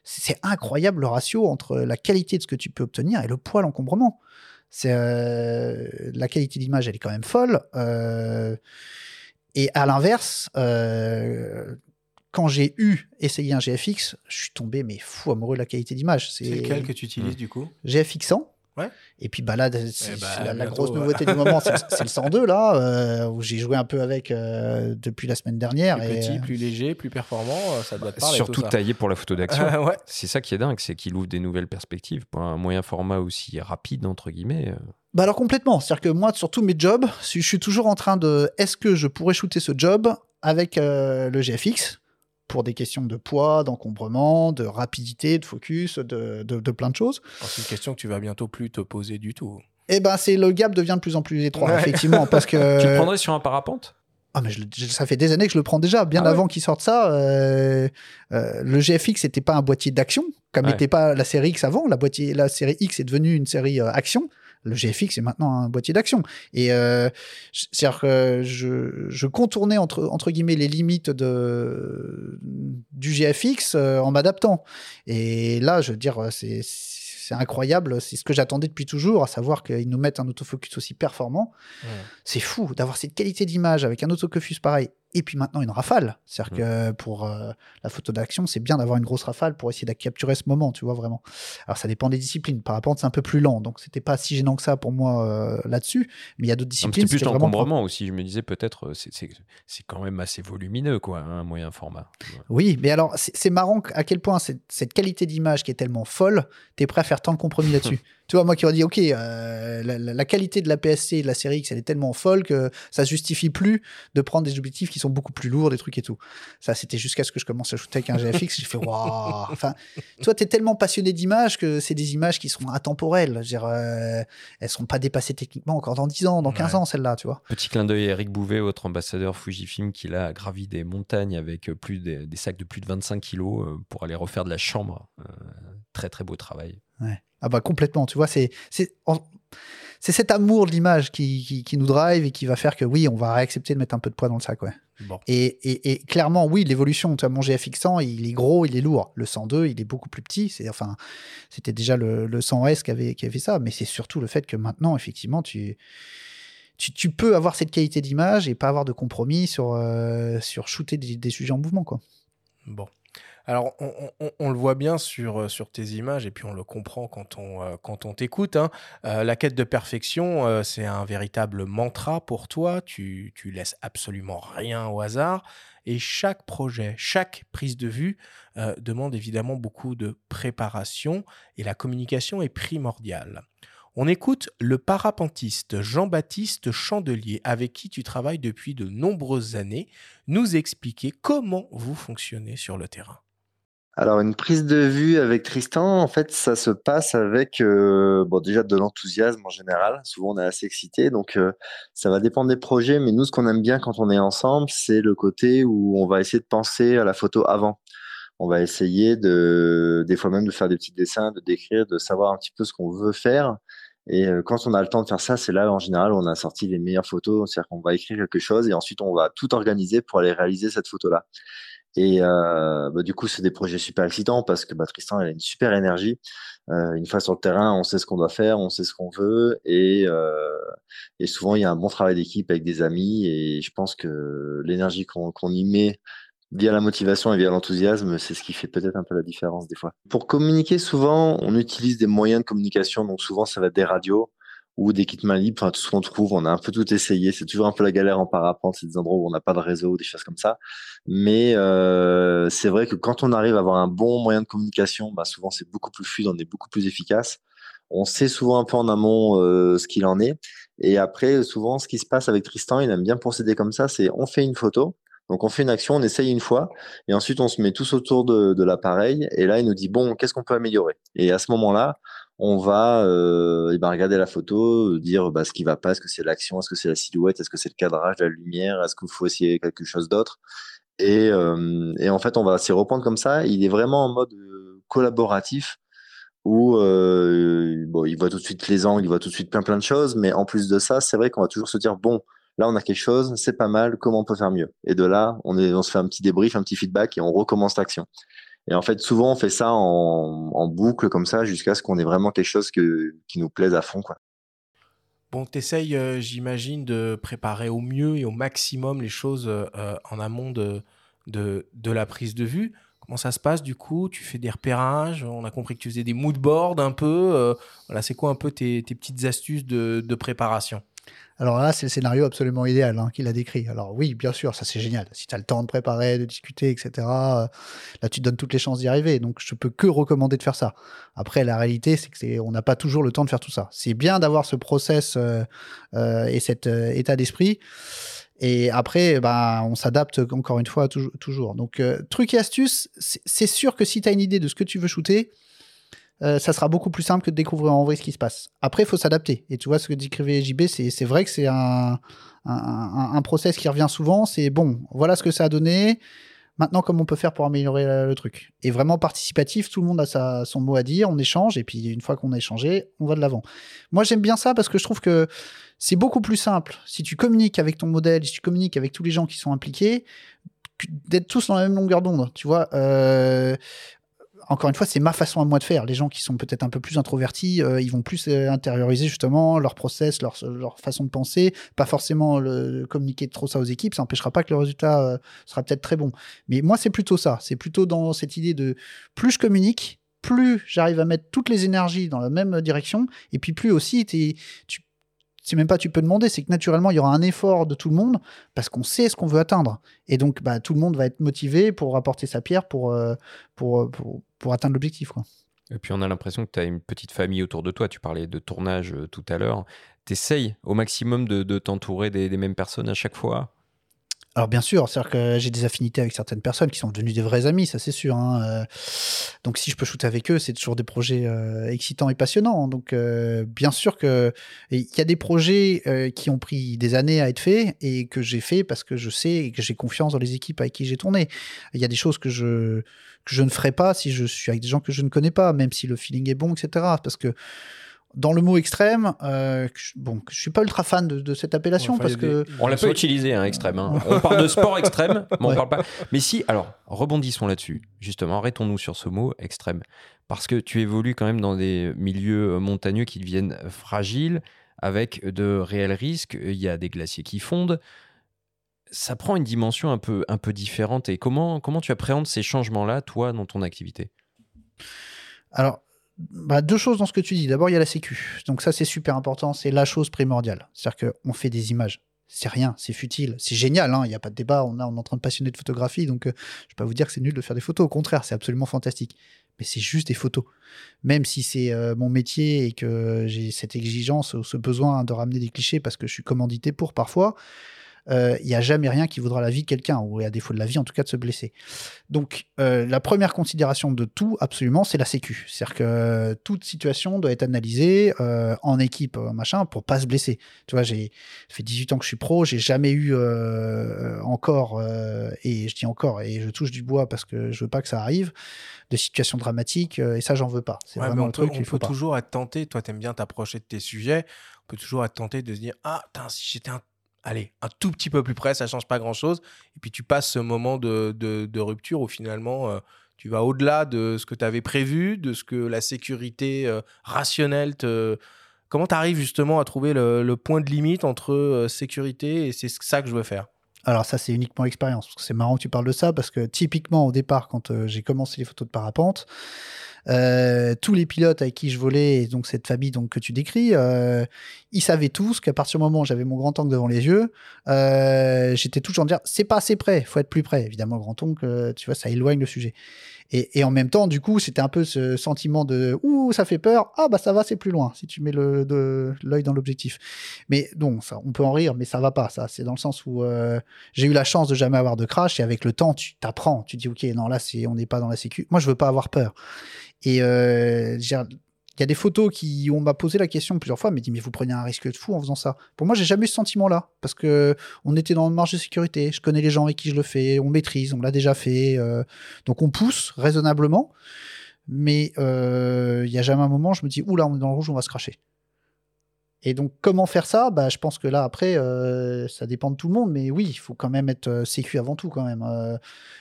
c'est c'est incroyable le ratio entre la qualité de ce que tu peux obtenir et le poids l'encombrement c'est euh, la qualité d'image, elle est quand même folle. euh, et à l'inverse, euh, quand j'ai eu essayé un GFX, je suis tombé mais fou amoureux de la qualité d'image. C'est lequel que tu utilises du coup? GFX 100. Ouais. Et puis bah là, c'est- bah, c'est la, grosse ouais. nouveauté du moment, c'est c'est le 102 là, euh, où j'ai joué un peu avec euh, depuis la semaine dernière. Plus et, petit, euh, plus léger, plus performant, ça doit parler Surtout tout ça. taillé pour la photo d'action. Ouais. C'est ça qui est dingue, c'est qu'il ouvre des nouvelles perspectives pour un moyen format aussi rapide, entre guillemets. Bah alors complètement, c'est-à-dire que moi, sur tous mes jobs, je suis toujours en train de, est-ce que je pourrais shooter ce job avec euh, le GFX pour des questions de poids, d'encombrement, de rapidité, de focus, de, de- de plein de choses. Alors, C'est une question que tu vas bientôt plus te poser du tout. Et ben c'est le gap devient de plus en plus étroit, Ouais. effectivement, parce que Tu le prendrais sur un parapente? Ah mais je le- je- ça fait des années que je le prends déjà, bien Ah ouais. avant qu'il sorte ça. euh, euh, le GFX n'était pas un boîtier d'action, comme Ouais. n'était pas la série X avant. La boîtier, la série X est devenue une série euh, action. Le GFX est maintenant un boîtier d'action. Et euh, c'est-à-dire que je, je contournais entre, entre guillemets les limites de, du GFX euh, en m'adaptant. Et là, je veux dire, c'est c'est incroyable. C'est ce que j'attendais depuis toujours, à savoir qu'ils nous mettent un autofocus aussi performant. Ouais. C'est fou d'avoir cette qualité d'image avec un autofocus pareil. Et puis maintenant une rafale. C'est-à-dire que pour euh, la photo d'action, c'est bien d'avoir une grosse rafale pour essayer de capturer ce moment, tu vois vraiment. Alors ça dépend des disciplines. Parapente, c'est un peu plus lent, donc c'était pas si gênant que ça pour moi euh, là-dessus. Mais il y a d'autres disciplines. C'était plus c'était vraiment l'encombrement aussi. Je me disais peut-être, euh, c'est- quand même assez volumineux, quoi, un moyen format. Oui, mais alors c'est c'est marrant à quel point cette, cette qualité d'image qui est tellement folle, t'es prêt à faire tant de compromis là-dessus. tu vois, moi qui aurais dit, ok, euh, la, qualité de la PSC et de la série X, elle est tellement folle que ça justifie plus de prendre des objectifs qui sont beaucoup plus lourds, des trucs et tout. Ça, c'était jusqu'à ce que je commence à shooter avec un GFX, j'ai fait, waouh. Enfin, toi, t'es tellement passionné d'images que c'est des images qui sont intemporelles. Je veux dire, euh, elles seront pas dépassées techniquement encore dans 10 ans, dans 15 Ouais. ans, celles-là, tu vois. Petit clin d'œil à Eric Bouvet, votre ambassadeur Fujifilm, qui a gravi des montagnes avec euh, plus des, des sacs de plus de 25 kilos euh, pour aller refaire de la chambre. Euh, très très beau travail. Ouais. Ah bah complètement, tu vois, c'est cet amour de l'image qui, qui, qui nous drive et qui va faire que oui, on va accepter de mettre un peu de poids dans le sac, ouais. Bon. Et, et, et clairement, oui, l'évolution, tu vois, mon GFX 100, il est gros, il est lourd. Le 102, il est beaucoup plus petit. C'est enfin, c'était déjà le, le 100S qui avait, qui avait fait ça, mais c'est surtout le fait que maintenant, effectivement, tu tu, tu peux avoir cette qualité d'image et pas avoir de compromis sur, euh, sur shooter des, des sujets en mouvement, quoi. Bon. Alors, on, le voit bien sur, euh, sur tes images et puis on le comprend quand on, euh, quand on t'écoute. hein. Euh, la quête de perfection, c'est un véritable mantra pour toi. Tu, tu laisses absolument rien au hasard. Et chaque projet, chaque prise de vue demande évidemment beaucoup de préparation et la communication est primordiale. On écoute le parapentiste Jean-Baptiste Chandelier, avec qui tu travailles depuis de nombreuses années, nous expliquer comment vous fonctionnez sur le terrain. Alors, une prise de vue avec Tristan, en fait, ça se passe avec, euh, bon, déjà de l'enthousiasme en général. Souvent, on est assez excité, donc euh, ça va dépendre des projets. Mais nous, ce qu'on aime bien quand on est ensemble, c'est le côté où on va essayer de penser à la photo avant. On va essayer de, des fois même de faire des petits dessins, de décrire, de savoir un petit peu ce qu'on veut faire. Et euh, quand on a le temps de faire ça, c'est là, en général, où on a sorti les meilleures photos. C'est-à-dire qu'on va écrire quelque chose et ensuite, on va tout organiser pour aller réaliser cette photo-là. Et euh, bah, du coup, c'est des projets super excitants parce que bah, Tristan, il a une super énergie. Euh, une fois sur le terrain, on sait ce qu'on doit faire, on sait ce qu'on veut, et, euh, et souvent il y a un bon travail d'équipe avec des amis. Et je pense que l'énergie qu'on qu'on y met via la motivation et via l'enthousiasme, c'est ce qui fait peut-être un peu la différence des fois. Pour communiquer, souvent, on utilise des moyens de communication. Donc souvent, ça va être des radios. Ou des kits mains libres, enfin tout ce qu'on trouve. On a un peu tout essayé. C'est toujours un peu la galère en parapente, c'est des endroits où on n'a pas de réseau, des choses comme ça. Mais euh, c'est vrai que quand on arrive à avoir un bon moyen de communication, bah, souvent c'est beaucoup plus fluide, on est beaucoup plus efficace. On sait souvent un peu en amont euh, ce qu'il en est. Et après, souvent, ce qui se passe avec Tristan, il aime bien procéder comme ça, c'est on fait une photo, donc on fait une action, on essaye une fois, et ensuite on se met tous autour de, de l'appareil, et là il nous dit bon, qu'est-ce qu'on peut améliorer? Et à ce moment-là, on va euh, ben, regarder la photo, dire bah, ce qui va pas, est-ce que c'est l'action, est-ce que c'est la silhouette, est-ce que c'est le cadrage, la lumière, est-ce qu'il faut essayer quelque chose d'autre et, euh, et, en fait, on va s'y reprendre comme ça. Il est vraiment en mode euh, collaboratif où euh, bon, il voit tout de suite les angles, il voit tout de suite plein plein de choses, mais en plus de ça, c'est vrai qu'on va toujours se dire bon, là on a quelque chose, c'est pas mal, comment on peut faire mieux? Et de là, on, est, on se fait un petit débrief, un petit feedback et on recommence l'action. Et en fait, souvent, on fait ça en, boucle comme ça jusqu'à ce qu'on ait vraiment quelque chose qui nous plaise à fond. Quoi. Bon, tu essayes, euh, j'imagine, de préparer au mieux et au maximum les choses euh, en amont de, de, la prise de vue. Comment ça se passe du coup? Tu fais des repérages? On a compris que tu faisais des moodboards un peu. Euh, voilà, c'est quoi un peu tes, tes petites astuces de, de préparation? Alors là, c'est le scénario absolument idéal hein, qu'il a décrit. Alors oui, bien sûr, ça c'est génial. Si tu as le temps de préparer, de discuter, etc., euh, là tu te donnes toutes les chances d'y arriver. Donc je peux que recommander de faire ça. Après, la réalité, c'est que on n'a pas toujours le temps de faire tout ça. C'est bien d'avoir ce process euh, euh, et cet état d'esprit. Et après, bah, on s'adapte encore une fois toujours. Donc, truc et astuce, c'est sûr que si tu as une idée de ce que tu veux shooter, euh, ça sera beaucoup plus simple que de découvrir en vrai ce qui se passe. Après, il faut s'adapter. Et tu vois, ce que décrivait JB, c'est vrai que c'est un, un, process qui revient souvent. C'est bon, voilà ce que ça a donné. Maintenant, comment on peut faire pour améliorer le, truc? Et vraiment participatif, tout le monde a sa, son mot à dire, on échange, et puis une fois qu'on a échangé, on va de l'avant. Moi, j'aime bien ça parce que je trouve que c'est beaucoup plus simple si tu communiques avec ton modèle, si tu communiques avec tous les gens qui sont impliqués, d'être tous dans la même longueur d'onde. Tu vois, euh, encore une fois, c'est ma façon à moi de faire. Les gens qui sont peut-être un peu plus introvertis, euh, ils vont plus euh, intérioriser justement leur process, leur, façon de penser, pas forcément communiquer trop ça aux équipes. Ça n'empêchera pas que le résultat euh, sera peut-être très bon. Mais moi, c'est plutôt ça. C'est plutôt dans cette idée de plus je communique, plus j'arrive à mettre toutes les énergies dans la même direction, et puis plus aussi tu c'est même pas tu peux demander, c'est que naturellement il y aura un effort de tout le monde parce qu'on sait ce qu'on veut atteindre. Et donc bah, tout le monde va être motivé pour apporter sa pierre pour, euh, pour, pour, pour, atteindre l'objectif. Et puis on a l'impression que tu as une petite famille autour de toi. Tu parlais de tournage euh, tout à l'heure. Tu essayes au maximum de, t'entourer des, mêmes personnes à chaque fois? Alors bien sûr, c'est-à-dire que j'ai des affinités avec certaines personnes qui sont devenues des vrais amis, ça c'est sûr. Hein. Euh. Donc si je peux shooter avec eux, c'est toujours des projets euh, excitants et passionnants. Donc euh, bien sûr que il y a des projets qui ont pris des années à être faits et que j'ai fait parce que je sais et que j'ai confiance dans les équipes avec qui j'ai tourné. Il y a des choses que je que je ne ferai pas si je suis avec des gens que je ne connais pas, même si le feeling est bon, etc. Parce que dans le mot extrême, euh, bon, je suis pas ultra fan de, cette appellation parce que on l'a pas utilisé hein, extrême. Hein. on parle de sport extrême, mais on parle pas. Mais si, alors rebondissons là-dessus. Justement, arrêtons-nous sur ce mot extrême parce que tu évolues quand même dans des milieux euh, montagneux qui deviennent fragiles avec de réels risques. Il y a des glaciers qui fondent. Ça prend une dimension un peu un peu différente. Et comment comment tu appréhendes ces changements-là, toi, dans ton activité? Alors bah, deux choses dans ce que tu dis. D'abord, il y a la sécu. Donc ça, c'est super important. C'est la chose primordiale. C'est-à-dire qu'on fait des images. C'est rien, c'est futile, c'est génial. Hein. Il n'y a pas de débat. On, est en train de passionner de photographie, donc euh, je ne pas vous dire que c'est nul de faire des photos. Au contraire, c'est absolument fantastique. Mais c'est juste des photos. Même si c'est euh, mon métier et que j'ai cette exigence, ce besoin de ramener des clichés parce que je suis commandité pour parfois, il euh, n'y a jamais rien qui vaudra la vie de quelqu'un, ou à défaut de la vie, en tout cas de se blesser. Donc, euh, la première considération de tout, absolument, c'est la sécu. C'est-à-dire que toute situation doit être analysée euh, en équipe, machin, pour pas se blesser. Tu vois, j'ai fait 18 ans que je suis pro, j'ai jamais eu encore, et je dis encore, et je touche du bois parce que je veux pas que ça arrive, de situations dramatiques, et ça, j'en veux pas. C'est vraiment un truc qu'il faut toujours être tenté, toi, tu aimes bien t'approcher de tes sujets, on peut toujours être tenté de se dire, ah, si j'étais un allez, un tout petit peu plus près, ça change pas grand-chose. Et puis tu passes ce moment de, de, rupture où finalement euh, tu vas au-delà de ce que tu avais prévu, de ce que la sécurité euh, rationnelle te... Comment tu arrives justement à trouver le, point de limite entre euh, sécurité et c'est ça que je veux faire? Alors ça, c'est uniquement l'expérience. C'est marrant que tu parles de ça parce que typiquement au départ, quand j'ai commencé les photos de parapente, Euh, tous les pilotes avec qui je volais, donc cette famille donc, que tu décris, euh, ils savaient tous qu'à partir du moment où j'avais mon grand oncle devant les yeux, euh, j'étais toujours en dire c'est pas assez près, faut être plus près. Évidemment, le grand oncle, euh, tu vois, ça éloigne le sujet. Et, en même temps, du coup, c'était un peu ce sentiment de ouh, ça fait peur. Ah bah ça va, c'est plus loin si tu mets l'œil dans l'objectif. Mais non, ça, on peut en rire, mais ça va pas. Ça, c'est dans le sens où j'ai eu la chance de jamais avoir de crash et avec le temps, tu t'apprends. Tu dis ok, non là, c'est on n'est pas dans la sécu. Moi, je veux pas avoir peur. Et euh, il y a des photos qui on m'a posé la question plusieurs fois, mais dit mais vous prenez un risque de fou en faisant ça. Pour moi, j'ai jamais eu ce sentiment-là parce que on était dans une marge de sécurité. Je connais les gens avec qui je le fais, on maîtrise, on l'a déjà fait, euh, donc on pousse raisonnablement. Mais euh, il y a jamais un moment où je me dis oula, on est dans le rouge, on va se cracher. Et donc, comment faire ça? Bah, Je pense que là, après, euh, ça dépend de tout le monde. Mais oui, il faut quand même être euh, sécu avant tout, quand même. Euh,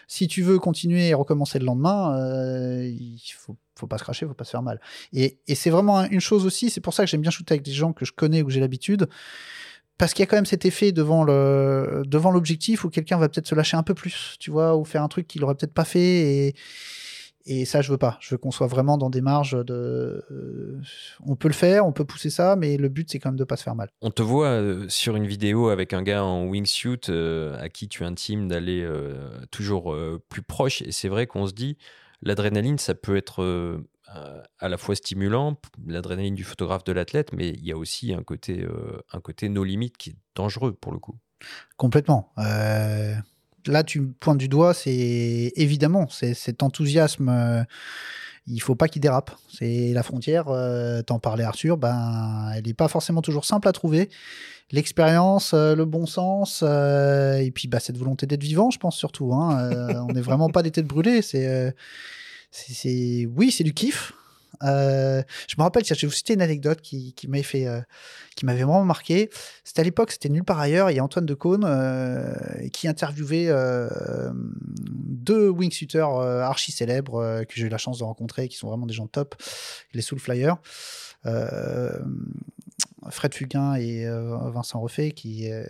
si tu veux continuer et recommencer le lendemain, euh, il faut, faut pas se cracher, faut pas se faire mal. Et, et c'est vraiment une chose aussi, c'est pour ça que j'aime bien shooter avec des gens que je connais ou que j'ai l'habitude. Parce qu'il y a quand même cet effet devant le devant l'objectif où quelqu'un va peut-être se lâcher un peu plus, tu vois, ou faire un truc qu'il aurait peut-être pas fait. Et, et ça, je veux pas. Je veux qu'on soit vraiment dans des marges de. euh, on peut le faire, on peut pousser ça, mais le but, c'est quand même de pas se faire mal. On te voit euh, sur une vidéo avec un gars en wingsuit euh, à qui tu intimes d'aller toujours plus proche. Et c'est vrai qu'on se dit, l'adrénaline, ça peut être à la fois stimulant, l'adrénaline du photographe, de l'athlète, mais il y a aussi un côté, euh, un côté no limit qui est dangereux pour le coup. Complètement. Euh, là, tu me pointes du doigt, c'est évidemment, cet enthousiasme. euh, il faut pas qu'il dérape. C'est la frontière. Euh, T'en parlais, Arthur. Ben, elle n'est pas forcément toujours simple à trouver. L'expérience, euh, le bon sens, euh, et puis bah, cette volonté d'être vivant, je pense surtout. Hein. Euh, on n'est vraiment pas des têtes brûlées. C'est, c'est- oui, c'est du kiff. Euh, je me rappelle, je vais vous citer une anecdote qui, m'avait fait, euh, qui m'avait vraiment marqué. C'était à l'époque, c'était nulle part ailleurs. Il y a Antoine Decaune euh, qui interviewait euh, deux wingsuiters archi célèbres que j'ai eu la chance de rencontrer, qui sont vraiment des gens top, les Soul Flyers. Fred Fugain et euh, Vincent Refait, qui, euh,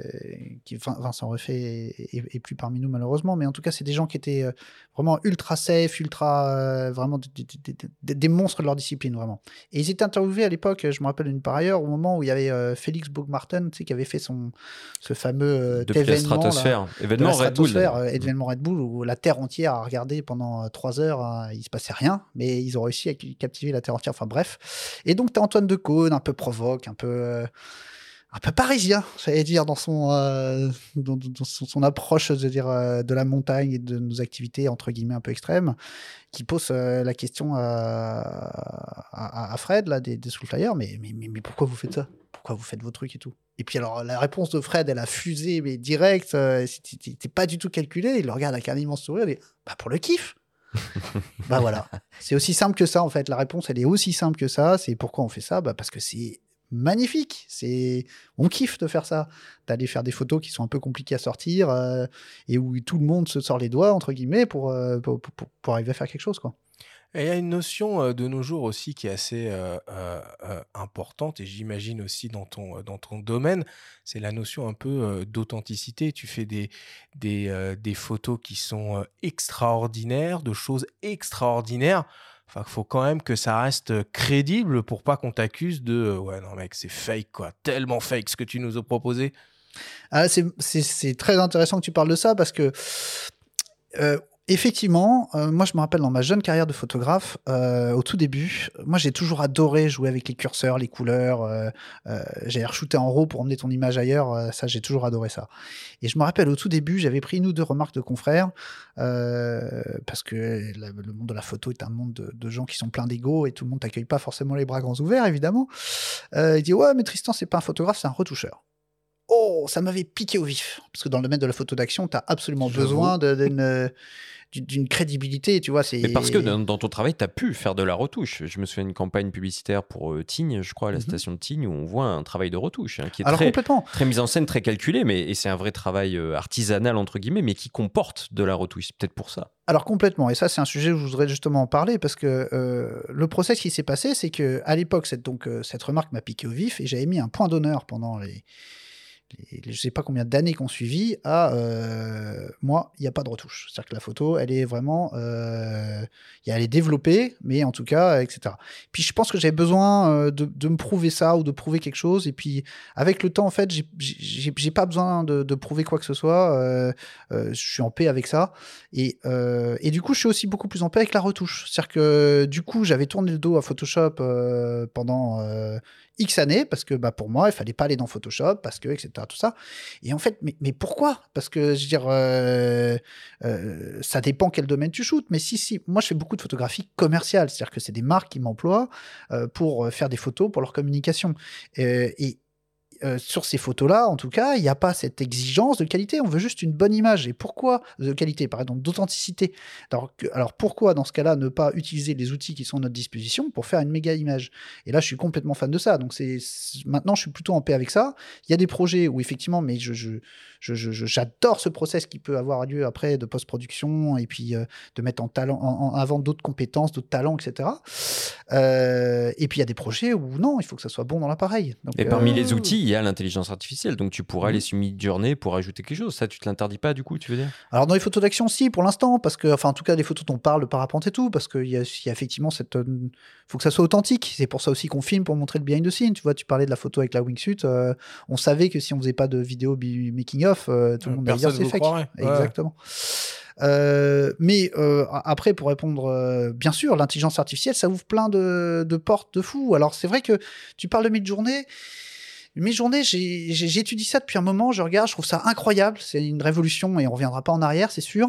qui Vincent Refait est, plus parmi nous malheureusement, mais en tout cas c'est des gens qui étaient euh, vraiment ultra safe, ultra vraiment des, des- des- des- des monstres de leur discipline vraiment. Et ils étaient interviewés à l'époque, je me rappelle une par ailleurs, au moment où il y avait Félix Bougmarten, tu sais, qui avait fait son ce fameux Depuis événement, stratosphère, de événement la Red Bull. stratosphère, euh, événement Red Bull où la Terre entière a regardé pendant trois heures, hein, il se passait rien, mais ils ont réussi à captiver la Terre entière. Enfin bref. Et donc tu as Antoine Decaune, un peu provoque, un peu un peu parisien, j'allais dire dans son euh, dans, son, approche, veux dire euh, de la montagne et de nos activités entre guillemets un peu extrêmes, qui pose euh, la question à, à, Fred là des, des mais, mais mais pourquoi vous faites ça? Pourquoi vous faites vos trucs et tout? Et puis alors la réponse de Fred, elle a fusé mais direct, euh, c'était pas du tout calculé. Il le regarde avec un immense sourire, dit bah pour le kiff. bah voilà, c'est aussi simple que ça en fait. La réponse, elle est aussi simple que ça. C'est pourquoi on fait ça? Bah parce que c'est magnifique. C'est on kiffe de faire ça, d'aller faire des photos qui sont un peu compliquées à sortir euh, et où tout le monde se sort les doigts entre guillemets pour euh, pour, pour- arriver à faire quelque chose quoi. Il y a une notion euh, de nos jours aussi qui est assez importante, et j'imagine aussi dans ton, dans ton domaine, c'est la notion un peu d'authenticité. Tu fais des, des, des photos qui sont extraordinaires, de choses extraordinaires. Enfin, faut quand même que ça reste euh, crédible pour pas qu'on t'accuse de euh, ouais non mec c'est fake quoi, tellement fake ce que tu nous as proposé. Ah, c'est très intéressant que tu parles de ça parce que euh, effectivement, euh, moi je me rappelle dans ma jeune carrière de photographe, euh, au tout début, moi j'ai toujours adoré jouer avec les curseurs, les couleurs. Euh, euh, j'ai re-shooté en RAW pour emmener ton image ailleurs, ça j'ai toujours adoré ça. Et je me rappelle au tout début, j'avais pris une ou deux remarques de confrères parce que le monde de la photo est un monde de, gens qui sont pleins d'ego et tout le monde t'accueille pas forcément les bras grands ouverts évidemment. Il dit ouais mais Tristan c'est pas un photographe, c'est un retoucheur. Oh, ça m'avait piqué au vif. Parce que dans le domaine de la photo d'action, tu as absolument besoin de- d'une crédibilité, tu vois. Mais parce que dans, dans ton travail, tu as pu faire de la retouche. Je me souviens d'une campagne publicitaire pour euh, Tignes, je crois, à la Mhm. station de Tignes, où on voit un travail de retouche hein, qui est Alors très, complètement. très mise en scène, très calculé, mais et c'est un vrai travail euh, artisanal, entre guillemets, mais qui comporte de la retouche. C'est peut-être pour ça. Alors complètement. Et ça, c'est un sujet où je voudrais justement en parler parce que euh, le process qui s'est passé, c'est que à l'époque, cette, donc, euh, cette remarque m'a piqué au vif et j'avais mis un point d'honneur pendant les je sais pas combien d'années qu'on suivi à euh, moi, il n'y a pas de retouche. C'est-à-dire que la photo, elle est vraiment, euh, elle est développée, mais en tout cas, etc. Puis je pense que j'avais besoin euh, de, me prouver ça ou de prouver quelque chose. Et puis avec le temps, en fait, j'ai- pas besoin de, prouver quoi que ce soit. euh, je suis en paix avec ça. Et, et du coup, je suis aussi beaucoup plus en paix avec la retouche. C'est-à-dire que du coup, j'avais tourné le dos à Photoshop pendant X années parce que bah, pour moi, il fallait pas aller dans Photoshop parce que, etc. Tout ça. Et en fait, mais, pourquoi? Parce que je veux dire, euh, euh, ça dépend quel domaine tu shootes. Mais si, si, moi, je fais beaucoup de photographie commerciale. C'est-à-dire que c'est des marques qui m'emploient euh, pour faire des photos pour leur communication. Et euh, sur ces photos-là, en tout cas, il n'y a pas cette exigence de qualité. On veut juste une bonne image. Et pourquoi de qualité, pardon, d'authenticité alors, alors pourquoi, dans ce cas-là, ne pas utiliser les outils qui sont à notre disposition pour faire une méga image? Et là, je suis complètement fan de ça. Donc c'est maintenant, je suis plutôt en paix avec ça. Il y a des projets où effectivement, mais je- je- j'adore ce process qui peut avoir lieu après de post-production et puis euh, de mettre en, talent, en, en avant d'autres compétences, d'autres talents, etc. Euh, et puis il y a des projets où non, il faut que ça soit bon dans l'appareil. Et parmi euh, les outils, il y a l'intelligence artificielle. Donc tu pourras Mhm. aller sur Midjourney pour ajouter quelque chose. Ça, tu te l'interdis pas du coup, tu veux dire? Alors dans les photos d'action, si, pour l'instant, parce que, enfin en tout cas des photos dont on parle, le parapente et tout, parce qu'il y, y a effectivement cette... euh, faut que ça soit authentique. C'est pour ça aussi qu'on filme, pour montrer le behind the scene. Tu vois, tu parlais de la photo avec la wingsuit. euh, on savait que si on faisait pas de vidéo bi- euh, tout le monde dire Personne c'est fake. croirait. Exactement. Euh, mais euh, après, pour répondre, bien sûr, l'intelligence artificielle, ça ouvre plein de, de portes de fou. Alors c'est vrai que tu parles de j'ai- j'ai- j'étudie ça depuis un moment, je regarde, je trouve ça incroyable. C'est une révolution et on reviendra pas en arrière, c'est sûr.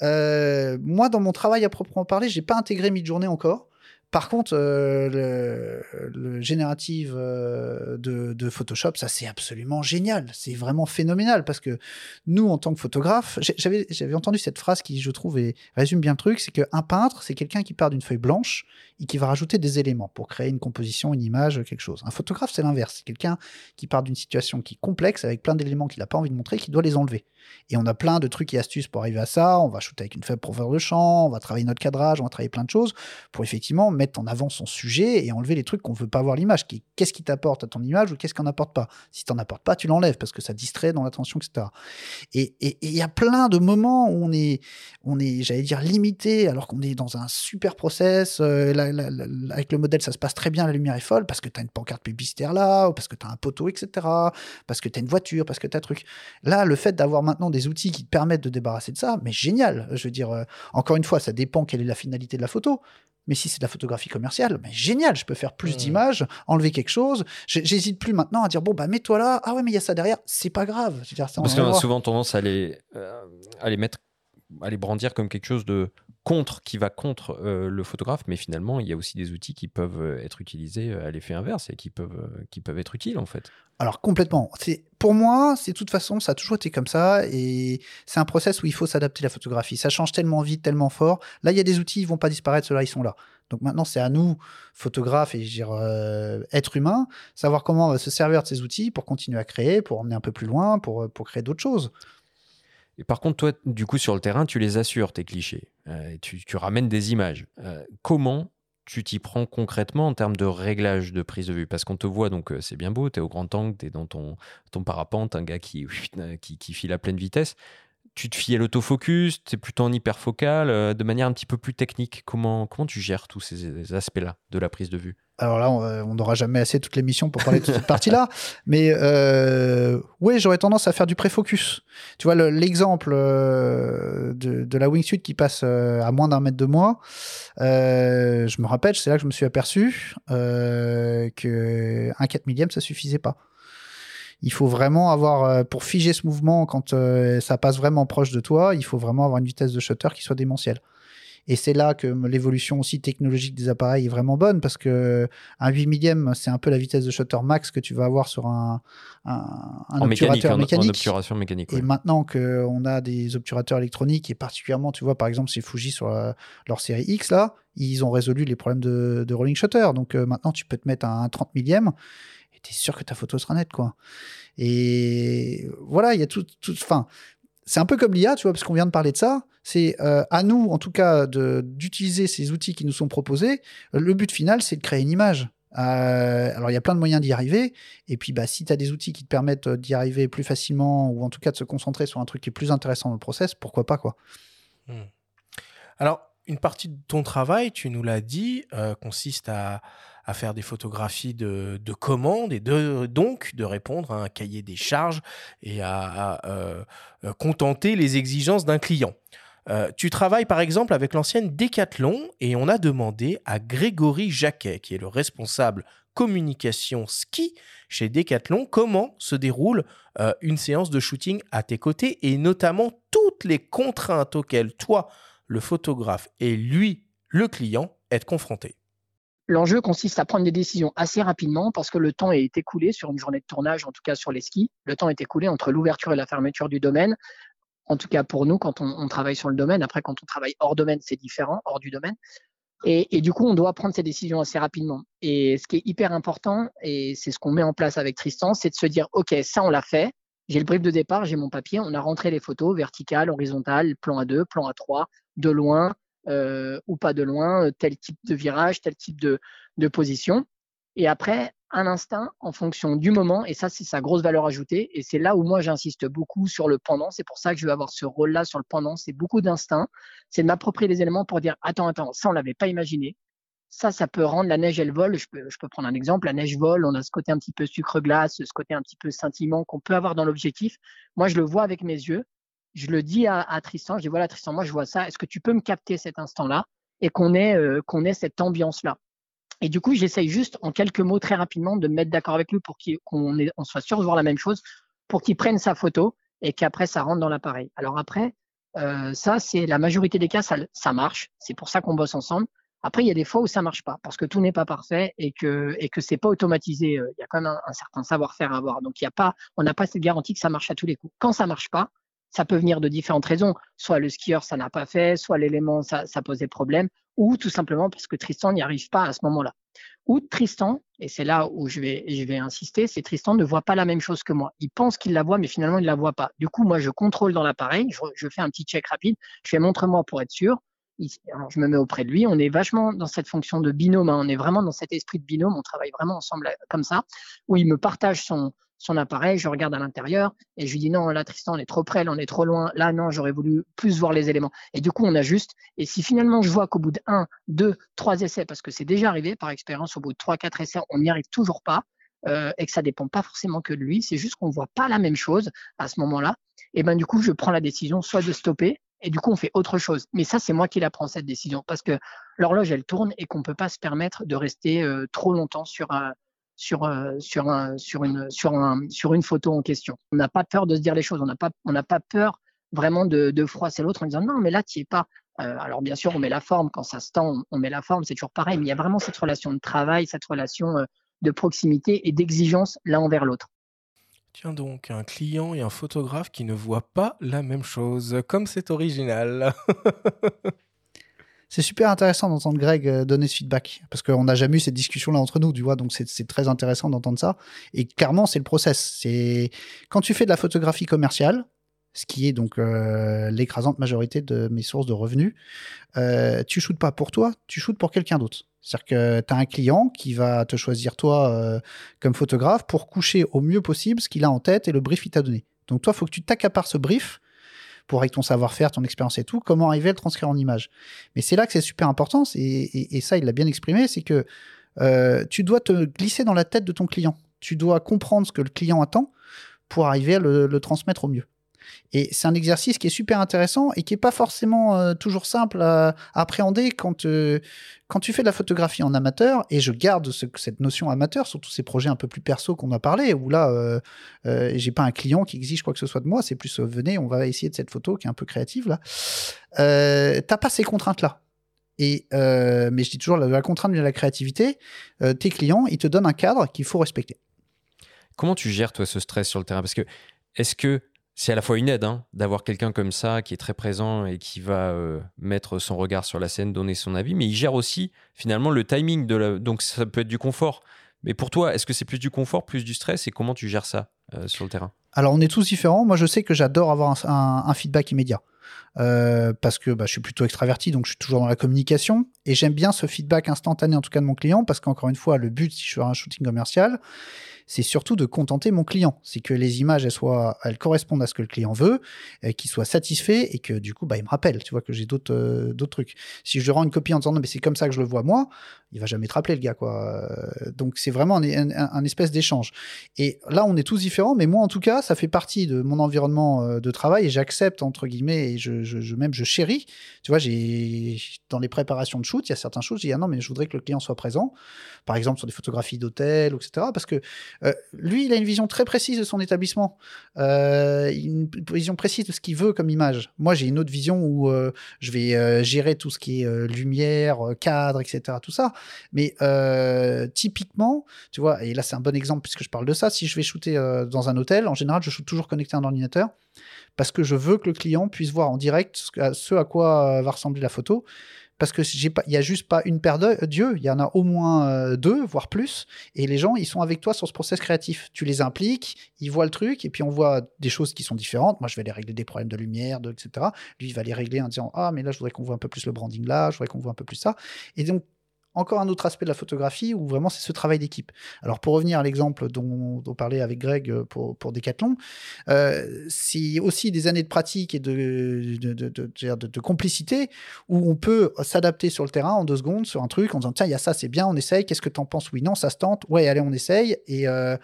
Moi, dans mon travail à proprement parler, j'ai pas intégré mid-journée encore. Par contre, euh, le, le générative euh, de, Photoshop, ça c'est absolument génial. C'est vraiment phénoménal parce que nous, en tant que photographe, j'avais entendu cette phrase qui, je trouve, est- résume bien le truc, c'est qu'un peintre, c'est quelqu'un qui part d'une feuille blanche et qui va rajouter des éléments pour créer une composition, une image, quelque chose. Un photographe, c'est l'inverse. C'est quelqu'un qui part d'une situation qui est complexe, avec plein d'éléments qu'il n'a pas envie de montrer, qui doit les enlever. Et on a plein de trucs et astuces pour arriver à ça. On va shooter avec une faible profondeur de champ, on va travailler notre cadrage, on va travailler plein de choses pour effectivement mettre en avant son sujet et enlever les trucs qu'on veut pas voir l'image. Qu'est-ce qui t'apporte à ton image ou qu'est-ce qu'on n'apporte pas Si t'en apportes pas, tu l'enlèves parce que ça distrait dans l'attention, etc. Et il y a plein de moments où on est, j'allais dire, limité alors qu'on est dans un super process. euh, avec le modèle, ça se passe très bien, la lumière est folle parce que tu as une pancarte publicitaire là, ou parce que tu as un poteau, etc. Parce que tu as une voiture, parce que tu as un truc. Là, le fait d'avoir maintenant des outils qui te permettent de débarrasser de ça, mais génial. Je veux dire, euh, encore une fois, ça dépend quelle est la finalité de la photo. Mais si c'est de la photographie commerciale, mais génial, je peux faire plus Ouais. d'images, enlever quelque chose. J'hésite plus maintenant à dire bon bah mets-toi là. Ah ouais, mais il y a ça derrière. C'est pas grave. Je veux dire, ça, on Parce qu'on a souvent tendance à les, euh, à les mettre, à les brandir comme quelque chose de contre, qui va contre euh, le photographe, mais finalement, il y a aussi des outils qui peuvent euh, être utilisés euh, à l'effet inverse et qui peuvent, qui peuvent être utiles en fait. Alors complètement. Pour moi, c'est de toute façon, ça a toujours été comme ça et c'est un process où il faut s'adapter à la photographie. Ça change tellement vite, tellement fort. Là, il y a des outils, ils vont pas disparaître, ceux-là, ils sont là. Donc maintenant, c'est à nous, photographes et je dire, êtres humains, savoir comment on va se servir de ces outils pour continuer à créer, pour emmener un peu plus loin, pour, pour créer d'autres choses. Et par contre, toi, du coup, sur le terrain, tu les assures, tes clichés. Euh, tu, ramènes des images. Euh, comment tu t'y prends concrètement en termes de réglage de prise de vue? Parce qu'on te voit, donc euh, c'est bien beau, tu es au grand angle, tu es dans ton, ton parapente, un gars qui, qui, qui file à pleine vitesse. Tu te fies à l'autofocus, tu es plutôt en hyperfocal, euh, de manière un petit peu plus technique. Comment, comment tu gères tous ces aspects-là de la prise de vue? Alors là, on n'aura jamais assez toute l'émission pour parler de cette partie-là. Mais euh, oui, j'aurais tendance à faire du pré-focus. Tu vois, le- l'exemple euh, de, de la wingsuit qui passe euh, à moins d'un mètre de moi, euh, je me rappelle, c'est là que je me suis aperçu euh, que un 4 millième, ça suffisait pas. Il faut vraiment avoir, euh, pour figer ce mouvement, quand euh, ça passe vraiment proche de toi, il faut vraiment avoir une vitesse de shutter qui soit démentielle. Et c'est là que l'évolution aussi technologique des appareils est vraiment bonne parce que un 8 millième, c'est un peu la vitesse de shutter max que tu vas avoir sur un, un, un En mécanique, obturateur en, en mécanique. obturation mécanique. Et maintenant qu'on a des obturateurs électroniques, et particulièrement, tu vois, par exemple, chez Fuji sur la- leur série X, là, ils ont résolu les problèmes de, de rolling shutter. Donc euh, maintenant, tu peux te mettre à un 30 millième et tu es sûr que ta photo sera nette, quoi. Et voilà, il y a tout. tout enfin, c'est un peu comme l'IA, tu vois, parce qu'on vient de parler de ça. C'est euh, à nous, en tout cas, d'utiliser ces outils qui nous sont proposés. Le but final, c'est de créer une image. Euh, alors, il y a plein de moyens d'y arriver. Et puis, bah, si tu as des outils qui te permettent d'y arriver plus facilement, ou en tout cas de se concentrer sur un truc qui est plus intéressant dans le process, pourquoi pas, quoi. Hmm. Alors, une partie de ton travail, tu nous l'as dit, euh, consiste à, faire des photographies de, commandes et de, donc de répondre à un cahier des charges et à, euh, contenter les exigences d'un client. Euh, tu travailles par exemple avec l'ancienne Decathlon et on a demandé à Grégory Jacquet, qui est le responsable communication ski chez Decathlon, comment se déroule euh, une séance de shooting à tes côtés et notamment toutes les contraintes auxquelles toi, le photographe, et lui, le client, êtes confrontés. L'enjeu consiste à prendre des décisions assez rapidement parce que le temps est écoulé sur une journée de tournage, en tout cas sur les skis. Le temps est écoulé entre l'ouverture et la fermeture du domaine en tout cas pour nous, quand on, travaille sur le domaine. Après, quand on travaille hors domaine, c'est différent, hors du domaine. Et, du coup, on doit prendre ces décisions assez rapidement. Et ce qui est hyper important, et c'est ce qu'on met en place avec Tristan, c'est de se dire, OK, ça, on l'a fait. J'ai le brief de départ, j'ai mon papier, on a rentré les photos verticales, horizontales, plan à 2, plan à 3, de loin euh, ou pas de loin, tel type de virage, tel type de, de position. Et après, un instinct en fonction du moment, et ça, c'est sa grosse valeur ajoutée. Et c'est là où moi, j'insiste beaucoup sur le pendant. C'est pour ça que je vais avoir ce rôle-là sur le pendant. C'est beaucoup d'instinct. C'est de m'approprier les éléments pour dire, attends, attends, ça, on l'avait pas imaginé. Ça, ça peut rendre la neige, elle vole. Je peux, je peux prendre un exemple. La neige vole. On a ce côté un petit peu sucre-glace, ce côté un petit peu scintillement qu'on peut avoir dans l'objectif. Moi, je le vois avec mes yeux. Je le dis à, Tristan. Je dis, voilà, Tristan, moi, je vois ça. Est-ce que tu peux me capter cet instant-là et qu'on ait, euh, qu'on ait cette ambiance-là? Et du coup, j'essaye juste en quelques mots très rapidement de me mettre d'accord avec lui pour qu'on on soit sûr de voir la même chose, pour qu'il prenne sa photo et qu'après ça rentre dans l'appareil. Alors après, euh, ça c'est la majorité des cas, ça, ça marche. C'est pour ça qu'on bosse ensemble. Après, il y a des fois où ça marche pas parce que tout n'est pas parfait et que et que c'est pas automatisé. Euh, il y a quand même un, certain savoir-faire à avoir. Donc il y a pas, on n'a pas cette garantie que ça marche à tous les coups. Quand ça marche pas, ça peut venir de différentes raisons. Soit le skieur ça n'a pas fait, soit l'élément ça, ça posait problème, ou tout simplement parce que Tristan n'y arrive pas à ce moment-là. Ou Tristan, et c'est là où je vais, je vais insister, c'est Tristan ne voit pas la même chose que moi. Il pense qu'il la voit, mais finalement il ne la voit pas. Du coup, moi, je contrôle dans l'appareil, je, fais un petit check rapide, je fais montre-moi pour être sûr. Je me mets auprès de lui. On est vachement dans cette fonction de binôme. Hein. On est vraiment dans cet esprit de binôme. On travaille vraiment ensemble comme ça, où il me partage son, appareil, je regarde à l'intérieur et je lui dis non, là Tristan, on est trop près, là on est trop loin, là non, j'aurais voulu plus voir les éléments. Et du coup, on ajuste. Et si finalement je vois qu'au bout de 1, 2, 3 essais, parce que c'est déjà arrivé par expérience, au bout de 3, 4 essais, on n'y arrive toujours pas, euh, et que ça dépend pas forcément que de lui, c'est juste qu'on voit pas la même chose à ce moment-là, et ben du coup, je prends la décision soit de stopper, et du coup, on fait autre chose. Mais ça, c'est moi qui la prends cette décision, parce que l'horloge, elle tourne et qu'on peut pas se permettre de rester euh, trop longtemps sur un sur, euh, un, sur, une, un, sur une photo en question. On n'a pas peur de se dire les choses, on n'a pas, on n'a pas peur vraiment de, de froisser l'autre en disant non, mais là, tu es pas. Euh, alors, bien sûr, on met la forme, quand ça se tend, on met la forme, c'est toujours pareil, mais il y a vraiment cette relation de travail, cette relation euh, de proximité et d'exigence l'un envers l'autre. Tiens donc, un client et un photographe qui ne voient pas la même chose, comme c'est original. c'est super intéressant d'entendre Greg euh, donner ce feedback parce qu'on n'a jamais eu cette discussion là entre nous, tu vois. Donc c'est très intéressant d'entendre ça. Et clairement, c'est le process. C'est quand tu fais de la photographie commerciale, ce qui est donc euh, l'écrasante majorité de mes sources de revenus, euh, tu shootes pas pour toi, tu shootes pour quelqu'un d'autre. C'est-à-dire que tu as un client qui va te choisir toi euh, comme photographe pour coucher au mieux possible ce qu'il a en tête et le brief qu'il t'a donné. Donc toi, il faut que tu t'accapares ce brief pour avec ton savoir-faire, ton expérience et tout, comment arriver à le transcrire en image. Mais c'est là que c'est super important, et, ça, il l'a bien exprimé, c'est que euh, tu dois te glisser dans la tête de ton client. Tu dois comprendre ce que le client attend pour arriver à le transmettre au mieux. Et c'est un exercice qui est super intéressant et qui n'est pas forcément euh, toujours simple à, appréhender quand, euh, quand tu fais de la photographie en amateur. Et je garde cette notion amateur sur tous ces projets un peu plus perso qu'on a parlé, où là, euh, euh, j'ai pas un client qui exige quoi que ce soit de moi. C'est plus venez, on va essayer de cette photo qui est un peu créative là. T'as pas ces contraintes-là. Et mais je dis toujours, la, la contrainte de la créativité, tes clients, ils te donnent un cadre qu'il faut respecter. Comment tu gères, toi, ce stress sur le terrain? Parce que, est-ce que c'est à la fois une aide hein, d'avoir quelqu'un comme ça qui est très présent et qui va euh, mettre son regard sur la scène, donner son avis, mais il gère aussi finalement le timing de la... Donc ça peut être du confort. Mais pour toi, est-ce que c'est plus du confort, plus du stress et comment tu gères ça euh, sur le terrain? Alors on est tous différents. Moi je sais que j'adore avoir un, feedback immédiat. euh, parce que bah, je suis plutôt extraverti, donc je suis toujours dans la communication. Et j'aime bien ce feedback instantané, en tout cas de mon client, parce qu'encore une fois, le but, si je fais un shooting commercial, c'est surtout de contenter mon client. C'est que les images, elles, soient, elles correspondent à ce que le client veut, qu'il soit satisfait et que du coup, bah, il me rappelle, tu vois, que j'ai d'autres euh, d'autres trucs. Si je rends une copie en disant non, mais c'est comme ça que je le vois moi, il va jamais te rappeler, le gars, quoi. Euh, donc, c'est vraiment un, espèce d'échange. Et là, on est tous différents, mais moi, en tout cas, ça fait partie de mon environnement euh, de travail et j'accepte, entre guillemets, et je, je, même je chéris. Tu vois, j'ai dans les préparations de shoot, il y a certains choses, je dis ah non, mais je voudrais que le client soit présent. Par exemple, sur des photographies d'hôtel, etc. Parce que euh, lui, il a une vision très précise de son établissement, euh, une vision précise de ce qu'il veut comme image. Moi, j'ai une autre vision où euh, je vais gérer tout ce qui est lumière, cadre, etc. Tout ça. Mais typiquement, tu vois, et là, c'est un bon exemple puisque je parle de ça. Si je vais shooter dans un hôtel, en général, je shoot toujours connecté à un ordinateur parce que je veux que le client puisse voir en direct ce à quoi va ressembler la photo parce que j'ai pas, il y a juste pas une paire d'yeux, il y en a au moins euh, deux, voire plus, et les gens, ils sont avec toi sur ce process créatif. Tu les impliques, ils voient le truc, et puis on voit des choses qui sont différentes. Moi, je vais les régler des problèmes de lumière, de, etc. Lui, il va les régler en disant ah mais là, je voudrais qu'on voit un peu plus le branding là, je voudrais qu'on voit un peu plus ça. Et donc encore un autre aspect de la photographie où vraiment c'est ce travail d'équipe. Alors pour revenir à l'exemple dont, on parlait avec Greg euh, pour, pour Decathlon, euh, c'est aussi des années de pratique et de, de, de, de complicité où on peut s'adapter sur le terrain en deux secondes sur un truc en disant tiens il y a ça c'est bien on essaye qu'est-ce que tu en penses? Oui non ça se tente. Ouais allez on essaye. Et, euh,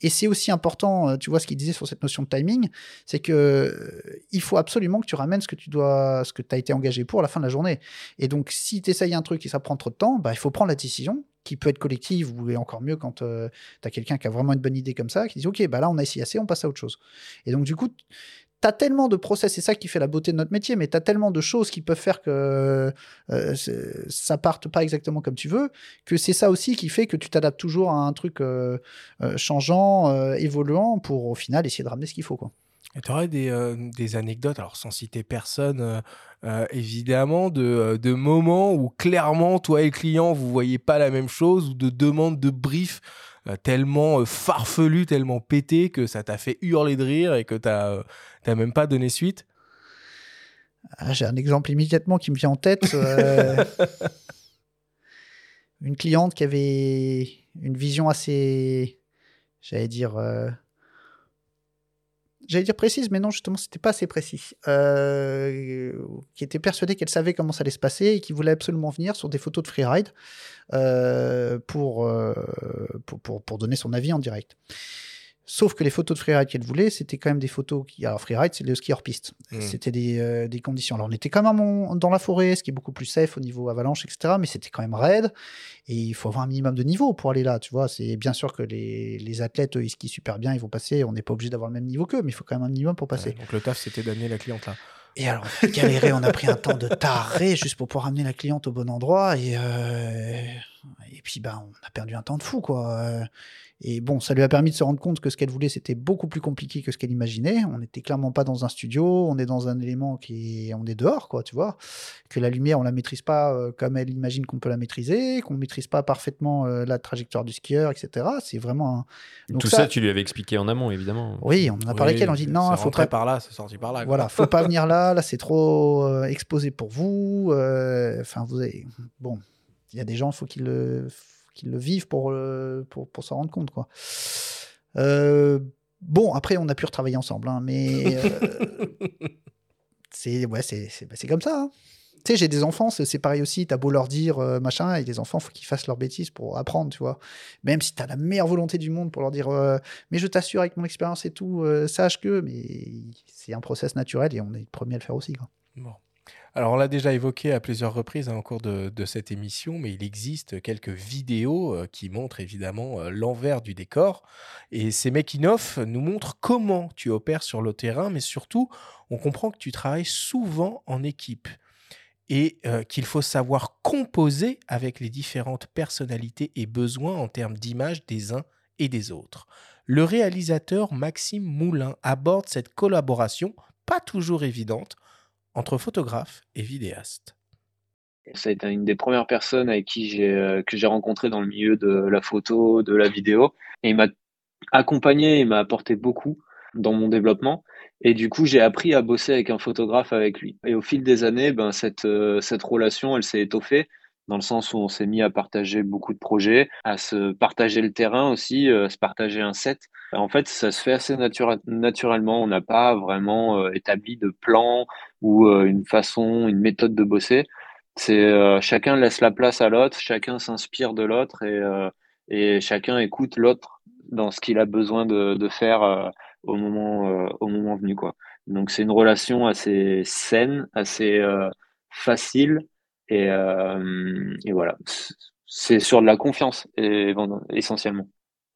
et c'est aussi important tu vois ce qu'il disait sur cette notion de timing c'est que il faut absolument que tu ramènes ce que tu dois ce que tu as été engagé pour à la fin de la journée. Et donc si tu essayes un truc et ça prend trop de temps bah, il faut prendre la décision qui peut être collective ou encore mieux quand euh, tu as quelqu'un qui a vraiment une bonne idée comme ça, qui dit Ok, bah là on a essayé assez, on passe à autre chose. Et donc, du coup, tu as tellement de process, c'est ça qui fait la beauté de notre métier, mais tu as tellement de choses qui peuvent faire que euh, ça parte pas exactement comme tu veux, que c'est ça aussi qui fait que tu t'adaptes toujours à un truc euh, changeant, évoluant, pour au final essayer de ramener ce qu'il faut. Quoi. Tu aurais des, des, anecdotes, alors sans citer personne, euh, évidemment, de, de, moments où clairement, toi et le client, vous voyez pas la même chose, ou de demandes de brief tellement farfelu, tellement pété que ça t'a fait hurler de rire et que tu n'as même pas donné suite? Ah, J'ai un exemple immédiatement qui me vient en tête. une cliente qui avait une vision assez, j'allais dire, j'allais dire précise, mais non, justement, c'était pas assez précis. Euh, qui était persuadée qu'elle savait comment ça allait se passer et qui voulait absolument venir sur des photos de freeride euh, euh, pour, pour, pour, donner son avis en direct. Sauf que les photos de freeride qu'elle voulait, c'était quand même des photos qui. Alors, freeride, c'est le ski hors piste. Hmm. C'était des, euh, des, conditions. Alors, on était quand même dans la forêt, ce qui est beaucoup plus safe au niveau avalanche, etc. Mais c'était quand même raide. Et il faut avoir un minimum de niveau pour aller là. Tu vois, c'est bien sûr que les, les athlètes, ils skient super bien, ils vont passer. On n'est pas obligé d'avoir le même niveau qu'eux, mais il faut quand même un minimum pour passer. donc, le taf, c'était d'amener la cliente là. Et alors, on a galéré, on a pris un temps de taré juste pour pouvoir amener la cliente au bon endroit. Et, euh, et puis, bah, on a perdu un temps de fou, quoi. Et bon, ça lui a permis de se rendre compte que ce qu'elle voulait, c'était beaucoup plus compliqué que ce qu'elle imaginait. On n'était clairement pas dans un studio, on est dans un élément qui est, on est dehors, quoi, tu vois. Que la lumière, on la maîtrise pas euh, comme elle imagine qu'on peut la maîtriser, qu'on maîtrise pas parfaitement euh, la trajectoire du skieur, etc. C'est vraiment un... Tout ça, tu lui avais expliqué en amont, évidemment. Oui, on en a parlé avec elle, on dit non, il faut pas par là, c'est sorti par là. Quoi. Voilà, faut pas venir là, là c'est trop euh, exposé pour vous. Enfin, vous avez... bon, il y a des gens, il faut qu'ils le qu'ils le vivent pour, euh, pour, pour s'en rendre compte. Quoi. Euh, bon, après, on a pu retravailler ensemble, hein, mais euh, c'est ouais, c'est bah, comme ça. Hein. Tu sais, j'ai des enfants, c'est pareil aussi. T'as beau leur dire machin, et les enfants, faut qu'ils fassent leurs bêtises pour apprendre, tu vois. Même si t'as la meilleure volonté du monde pour leur dire, mais je t'assure avec mon expérience et tout, sache que, mais c'est un process naturel et on est le premier à le faire aussi. Quoi. Bon. Alors, on l'a déjà évoqué à plusieurs reprises hein, au cours de, cette émission, mais il existe quelques vidéos euh, qui montrent évidemment euh, l'envers du décor. Et ces making-of nous montrent comment tu opères sur le terrain, mais surtout, on comprend que tu travailles souvent en équipe et euh, qu'il faut savoir composer avec les différentes personnalités et besoins en termes d'image des uns et des autres. Le réalisateur Maxime Moulin aborde cette collaboration, pas toujours évidente, entre photographe et vidéaste. Ça a été une des premières personnes avec qui j'ai euh, que j'ai rencontré dans le milieu de la photo, de la vidéo, et il m'a accompagné et m'a apporté beaucoup dans mon développement. Et du coup, j'ai appris à bosser avec un photographe avec lui. Et au fil des années, ben, cette, euh, cette relation, elle s'est étoffée dans le sens où on s'est mis à partager beaucoup de projets, à se partager le terrain aussi, à se partager un set. En fait, ça se fait assez naturellement. On n'a pas vraiment établi de plan ou une façon, une méthode de bosser. C'est chacun laisse la place à l'autre, chacun s'inspire de l'autre et, chacun écoute l'autre dans ce qu'il a besoin de, de faire au moment euh, au moment venu quoi. Donc c'est une relation assez saine, assez euh, facile et, euh, et voilà. C'est sur de la confiance essentiellement.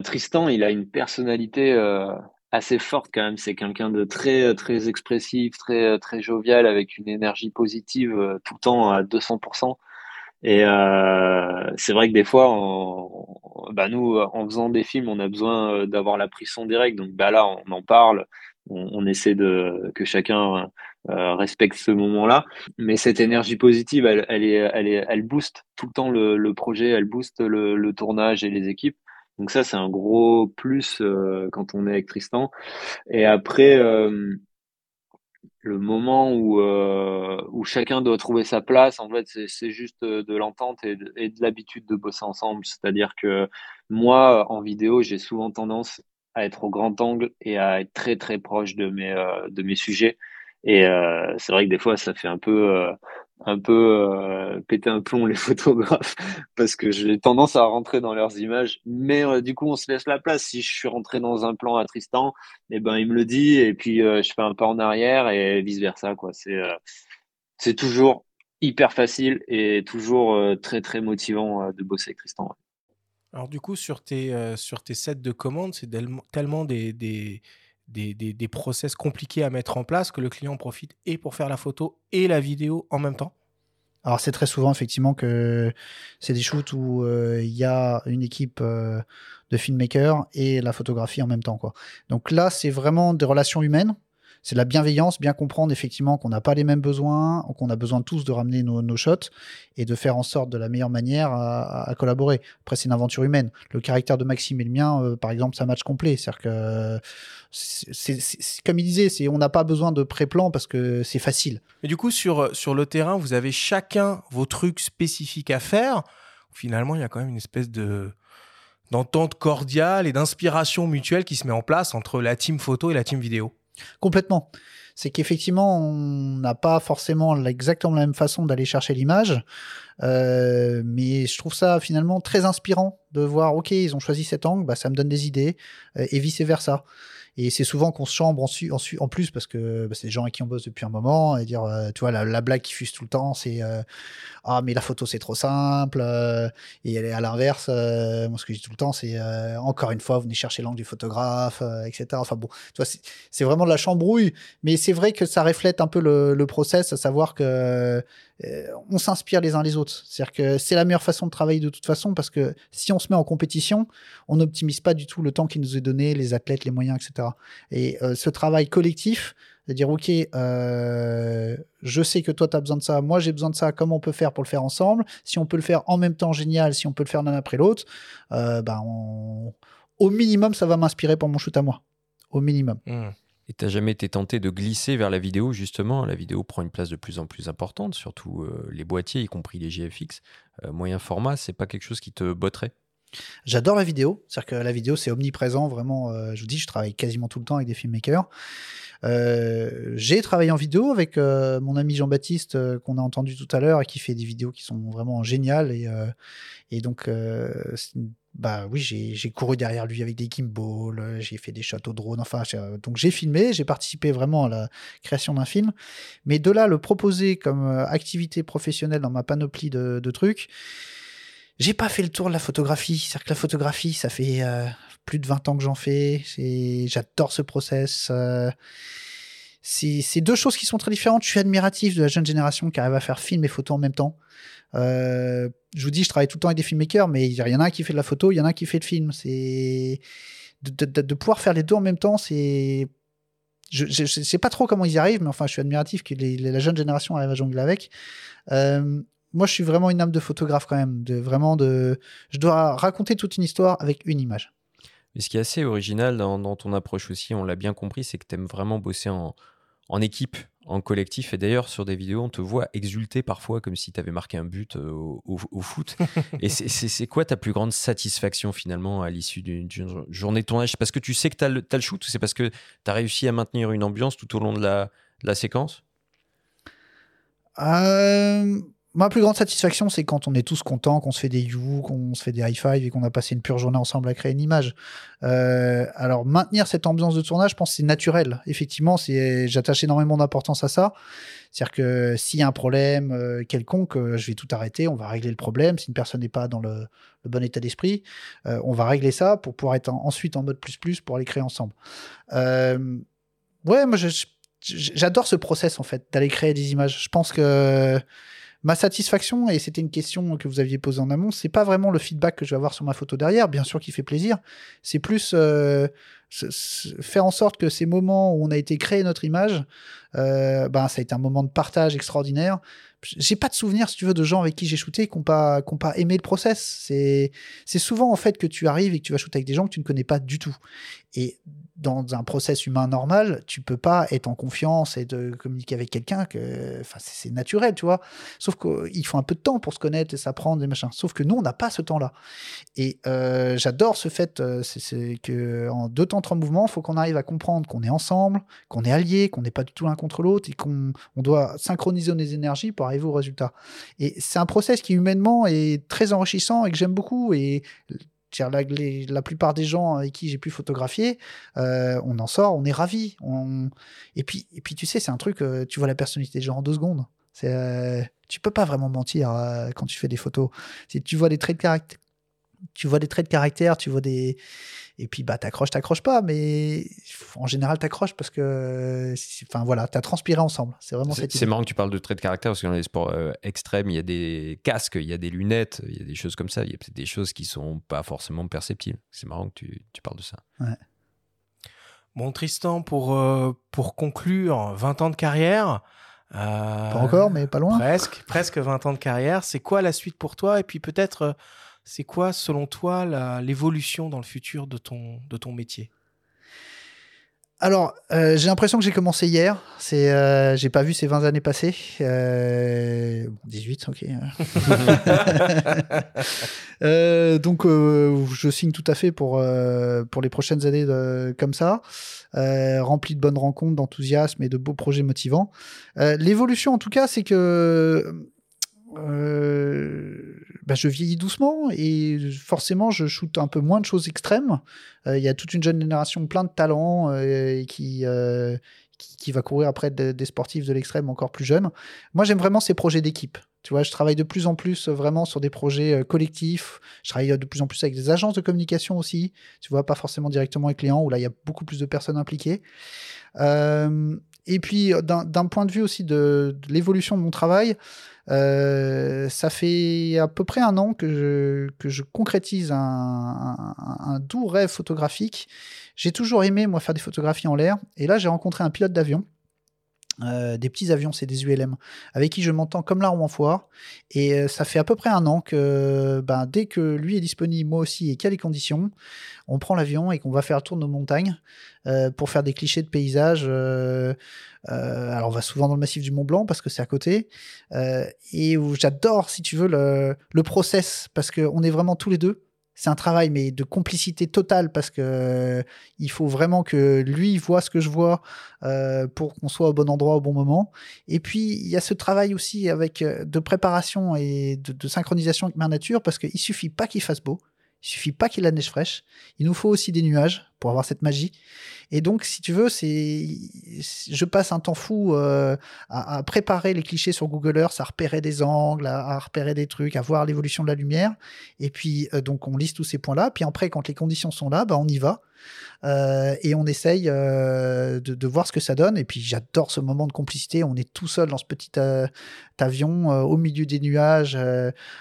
Tristan, il a une personnalité assez forte quand même. C'est quelqu'un de très très expressif, très très jovial, avec une énergie positive tout le temps à 200%. Et euh, c'est vrai que des fois, bah nous, en faisant des films, on a besoin euh, d'avoir la prise son direct. Donc bah là, on en parle, on, on essaie de que chacun euh, respecte ce moment-là. Mais cette énergie positive, elle, elle, est, elle, est, elle booste tout le temps le, le projet, elle booste le, le, tournage et les équipes. Donc ça, c'est un gros plus euh, quand on est avec Tristan. Et après euh, le moment où, euh, où chacun doit trouver sa place, en fait, c'est juste de l'entente et de, de l'habitude de bosser ensemble. C'est-à-dire que moi, en vidéo, j'ai souvent tendance à être au grand angle et à être très très proche de mes, euh, de mes sujets. Et euh, c'est vrai que des fois, ça fait un peu, euh, un peu péter un plomb les photographes parce que j'ai tendance à rentrer dans leurs images. Mais du coup, on se laisse la place. Si je suis rentré dans un plan à Tristan, eh ben il me le dit et puis je fais un pas en arrière et vice versa. Quoi. C'est c'est toujours hyper facile et toujours très très motivant de bosser avec Tristan. Alors du coup, sur tes, sur tes sets de commandes, c'est tellement des, des, des, des, des process compliqués à mettre en place que le client profite et pour faire la photo et la vidéo en même temps alors c'est très souvent effectivement que c'est des shoots où euh, il y a une équipe euh, de filmmakers et la photographie en même temps quoi. Donc là c'est vraiment des relations humaines c'est de la bienveillance, bien comprendre effectivement qu'on n'a pas les mêmes besoins, qu'on a besoin tous de ramener nos, shots et de faire en sorte de la meilleure manière à, collaborer. Après, c'est une aventure humaine. Le caractère de Maxime et le mien, euh, par exemple, c'est un match complet. C'est-à-dire que, comme il disait, on n'a pas besoin de pré-plan parce que c'est facile. Mais du coup, sur, sur le terrain, vous avez chacun vos trucs spécifiques à faire. Finalement, il y a quand même une espèce de d'entente cordiale et d'inspiration mutuelle qui se met en place entre la team photo et la team vidéo. Complètement. C'est qu'effectivement, on n'a pas forcément exactement la même façon d'aller chercher l'image. Euh, mais je trouve ça finalement très inspirant de voir, OK, ils ont choisi cet angle, bah, ça me donne des idées, euh, et vice-versa. Et c'est souvent qu'on se chambre en, plus parce que bah, c'est des gens avec qui on bosse depuis un moment et dire, euh, tu vois, la, la, blague qui fuse tout le temps, c'est euh, ah mais la photo c'est trop simple. Euh, et elle est à l'inverse. Moi ce que je dis tout le temps, c'est encore une fois, venez chercher l'angle du photographe, etc. Enfin bon, tu vois, c'est vraiment de la chambrouille, mais c'est vrai que ça reflète un peu le process, à savoir que on s'inspire les uns les autres. C'est-à-dire que c'est la meilleure façon de travailler de toute façon parce que si on se met en compétition, on n'optimise pas du tout le temps qui nous est donné, les athlètes, les moyens, etc. Et euh, ce travail collectif, de dire, OK, euh, je sais que toi, tu as besoin de ça, moi, j'ai besoin de ça, comment on peut faire pour le faire ensemble? Si on peut le faire en même temps, génial. Si on peut le faire l'un après l'autre, euh, ben au minimum, ça va m'inspirer pour mon shoot à moi. Au minimum. Mmh. Et t'as jamais été tenté de glisser vers la vidéo, justement? La vidéo prend une place de plus en plus importante, surtout euh, les boîtiers, y compris les GFX. Euh, moyen format, c'est pas quelque chose qui te botterait? J'adore la vidéo, c'est-à-dire que la vidéo c'est omniprésent, vraiment. Euh, je vous dis, je travaille quasiment tout le temps avec des filmmakers. J'ai travaillé en vidéo avec mon ami Jean-Baptiste qu'on a entendu tout à l'heure et qui fait des vidéos qui sont vraiment géniales et, et donc bah oui j'ai couru derrière lui avec des gimbals, j'ai fait des shots au drone, enfin donc j'ai filmé, j'ai participé vraiment à la création d'un film, mais de là le proposer comme activité professionnelle dans ma panoplie de, trucs j'ai pas fait le tour de la photographie. C'est-à-dire que la photographie, ça fait euh, plus de 20 ans que j'en fais. J'adore ce process. Euh, c'est deux choses qui sont très différentes. Je suis admiratif de la jeune génération qui arrive à faire film et photo en même temps. Euh, je vous dis, je travaille tout le temps avec des filmmakers, mais il y en a un qui fait de la photo, il y en a un qui fait le film. C'est de, de, de, pouvoir faire les deux en même temps, c'est je, je, sais pas trop comment ils y arrivent, mais enfin, je suis admiratif que les, la jeune génération arrive à jongler avec. Euh, moi, je suis vraiment une âme de photographe quand même. De, vraiment de, je dois raconter toute une histoire avec une image. Mais ce qui est assez original dans, ton approche aussi, on l'a bien compris, c'est que tu aimes vraiment bosser en équipe, en collectif. Et d'ailleurs, sur des vidéos, on te voit exulter parfois comme si tu avais marqué un but euh, au, au- au foot. et c'est- quoi ta plus grande satisfaction finalement à l'issue d'une journée de tournage? Parce que tu sais que tu as, le shoot ou c'est parce que tu as réussi à maintenir une ambiance tout au long de la, de la séquence? Euh, ma plus grande satisfaction, c'est quand on est tous contents, qu'on se fait des you, qu'on se fait des high five et qu'on a passé une pure journée ensemble à créer une image. Euh, alors maintenir cette ambiance de tournage, je pense c'est naturel. Effectivement, c'est j'attache énormément d'importance à ça. C'est-à-dire que s'il y a un problème euh, quelconque, euh, je vais tout arrêter, on va régler le problème. Si une personne n'est pas dans le, bon état d'esprit, euh, on va régler ça pour pouvoir être en- ensuite en mode plus plus pour aller créer ensemble. Euh, ouais, moi j'adore ce process en fait d'aller créer des images. Je pense que ma satisfaction, et c'était une question que vous aviez posée en amont, c'est pas vraiment le feedback que je vais avoir sur ma photo derrière, bien sûr qui fait plaisir, c'est plus euh, faire en sorte que ces moments où on a été créé notre image, euh, ben, ça a été un moment de partage extraordinaire. J'ai pas de souvenir, si tu veux, de gens avec qui j'ai shooté qui n'ont pas, qui ont pas aimé le process. C'est c'est souvent en fait que tu arrives et que tu vas shooter avec des gens que tu ne connais pas du tout. Et dans un process humain normal, tu peux pas être en confiance et communiquer avec quelqu'un que, enfin, c'est naturel, tu vois. Sauf qu'il faut un peu de temps pour se connaître et s'apprendre des machins. Sauf que nous, on n'a pas ce temps-là. Et euh, j'adore ce fait, euh, c'est- c'est que en deux temps, trois mouvements, il faut qu'on arrive à comprendre qu'on est ensemble, qu'on est alliés, qu'on n'est pas du tout l'un contre l'autre et qu'on on doit synchroniser nos énergies pour arriver au résultat. Et c'est un process qui humainement est très enrichissant et que j'aime beaucoup. Et la, la plupart des gens avec qui j'ai pu photographier, euh, on en sort, on est ravis. On... Et, puis, tu sais, c'est un truc, euh, tu vois la personnalité des gens en deux secondes. Euh, tu peux pas vraiment mentir quand tu fais des photos. Si tu vois des traits de caractère, tu vois des traits de caractère, tu vois des et puis bah t'accroches, t'accroches pas, mais en général t'accroches parce que c'est- enfin voilà, t'as transpiré ensemble. C'est vraiment C'est cette c'est idée. marrant que tu parles de traits de caractère parce que dans les sports euh, extrêmes, il y a des casques, il y a des lunettes, il y a des choses comme ça. Il y a peut-être des choses qui sont pas forcément perceptibles. C'est marrant que tu, tu parles de ça. Bon, Tristan, pour, euh, pour conclure, 20 ans de carrière. euh, Pas encore, mais pas loin. Presque, presque 20 ans de carrière. C'est quoi la suite pour toi? Et puis peut-être, euh, c'est quoi, selon toi, l'évolution dans le futur de ton, de ton métier? Alors, euh, j'ai l'impression que j'ai commencé hier. C'est, euh, j'ai pas vu ces 20 années passer. Euh, bon, 18, ok. Euh, donc, euh, je signe tout à fait pour, pour les prochaines années de- comme ça, rempli de bonnes rencontres, d'enthousiasme et de beaux projets motivants. L'évolution, en tout cas, c'est que euh, bah, je vieillis doucement et forcément, je shoote un peu moins de choses extrêmes. Euh, Il y a toute une jeune génération plein de talents euh, euh, qui, qui va courir après de- des sportifs de l'extrême encore plus jeunes. Moi, j'aime vraiment ces projets d'équipe. Tu vois, je travaille de plus en plus vraiment sur des projets collectifs. Je travaille de plus en plus avec des agences de communication aussi. Tu vois, pas forcément directement avec les clients, où là, il y a beaucoup plus de personnes impliquées. Et puis, d'un point de vue aussi de l'évolution de mon travail, euh, ça fait à peu près un an que je, que je concrétise un, doux rêve photographique. J'ai toujours aimé, moi, faire des photographies en l'air. Et là, j'ai rencontré un pilote d'avion. euh, des petits avions, c'est des ULM, avec qui je m'entends comme l'arme en foire. Et euh, ça fait à peu près un an que ben, dès que lui est disponible, moi aussi, et qu'il y a les conditions, on prend l'avion et qu'on va faire le tour de nos montagnes euh, pour faire des clichés de paysages. euh, euh, alors on va souvent dans le massif du Mont Blanc parce que c'est à côté. Et où j'adore, si tu veux, le, process parce qu'on est vraiment tous les deux. C'est un travail, mais de complicité totale parce que il faut vraiment que lui voit ce que je vois pour qu'on soit au bon endroit au bon moment. Et puis il y a ce travail aussi avec de préparation et de, de synchronisation avec ma nature parce qu'il suffit pas qu'il fasse beau, il suffit pas qu'il y ait la neige fraîche. Il nous faut aussi des nuages pour avoir cette magie. Et donc, si tu veux, c'est, je passe un temps fou euh, à, préparer les clichés sur Google Earth, à repérer des angles, à, à repérer des trucs, à voir l'évolution de la lumière. Et puis, euh, donc, on liste tous ces points-là. Puis après, quand les conditions sont là, bah, on y va. Euh, et on essaye euh, de, voir ce que ça donne. Et puis, j'adore ce moment de complicité. On est tout seul dans ce petit euh, avion, au milieu des nuages,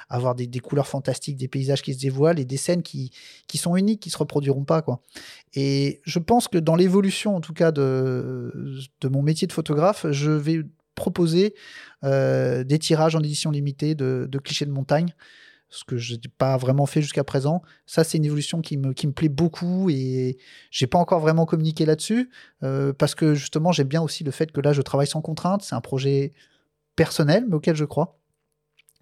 avoir des, couleurs fantastiques, des paysages qui se dévoilent et des scènes qui, sont uniques, qui se reproduiront pas, quoi. Et je pense que dans l'évolution, en tout cas, de, mon métier de photographe, je vais proposer des tirages en édition limitée de clichés de montagne. Ce que je n'ai pas vraiment fait jusqu'à présent. Ça, c'est une évolution qui me, plaît beaucoup et j'ai pas encore vraiment communiqué là-dessus euh, parce que justement, j'aime bien aussi le fait que là, je travaille sans contrainte. C'est un projet personnel, mais auquel je crois.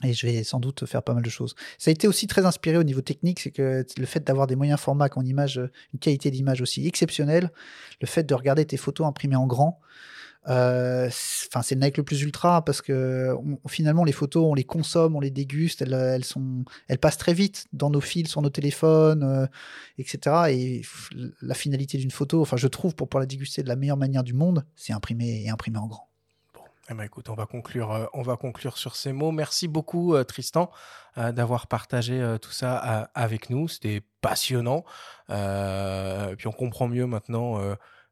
Et je vais sans doute faire pas mal de choses. Ça a été aussi très inspiré au niveau technique, c'est que le fait d'avoir des moyens formats en image, une qualité d'image aussi exceptionnelle, le fait de regarder tes photos imprimées en grand, euh, c'est le Nike le plus ultra parce que finalement les photos, on les consomme, on les déguste, elles, elles passent très vite dans nos fils, sur nos téléphones, euh, etc. Et la finalité d'une photo, enfin, je trouve pour pouvoir la déguster de la meilleure manière du monde, c'est imprimer et imprimer en grand. Bon, eh ben, écoute, on va conclure, euh, on va conclure sur ces mots. Merci beaucoup Tristan d'avoir partagé tout ça avec nous. C'était passionnant. puis on comprend mieux maintenant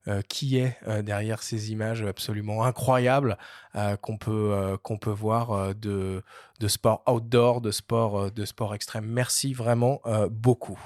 euh, qui est euh, derrière ces images absolument incroyables euh, qu'on peut, voir de, de sport outdoor, de sport, de sport extrême. Merci vraiment beaucoup.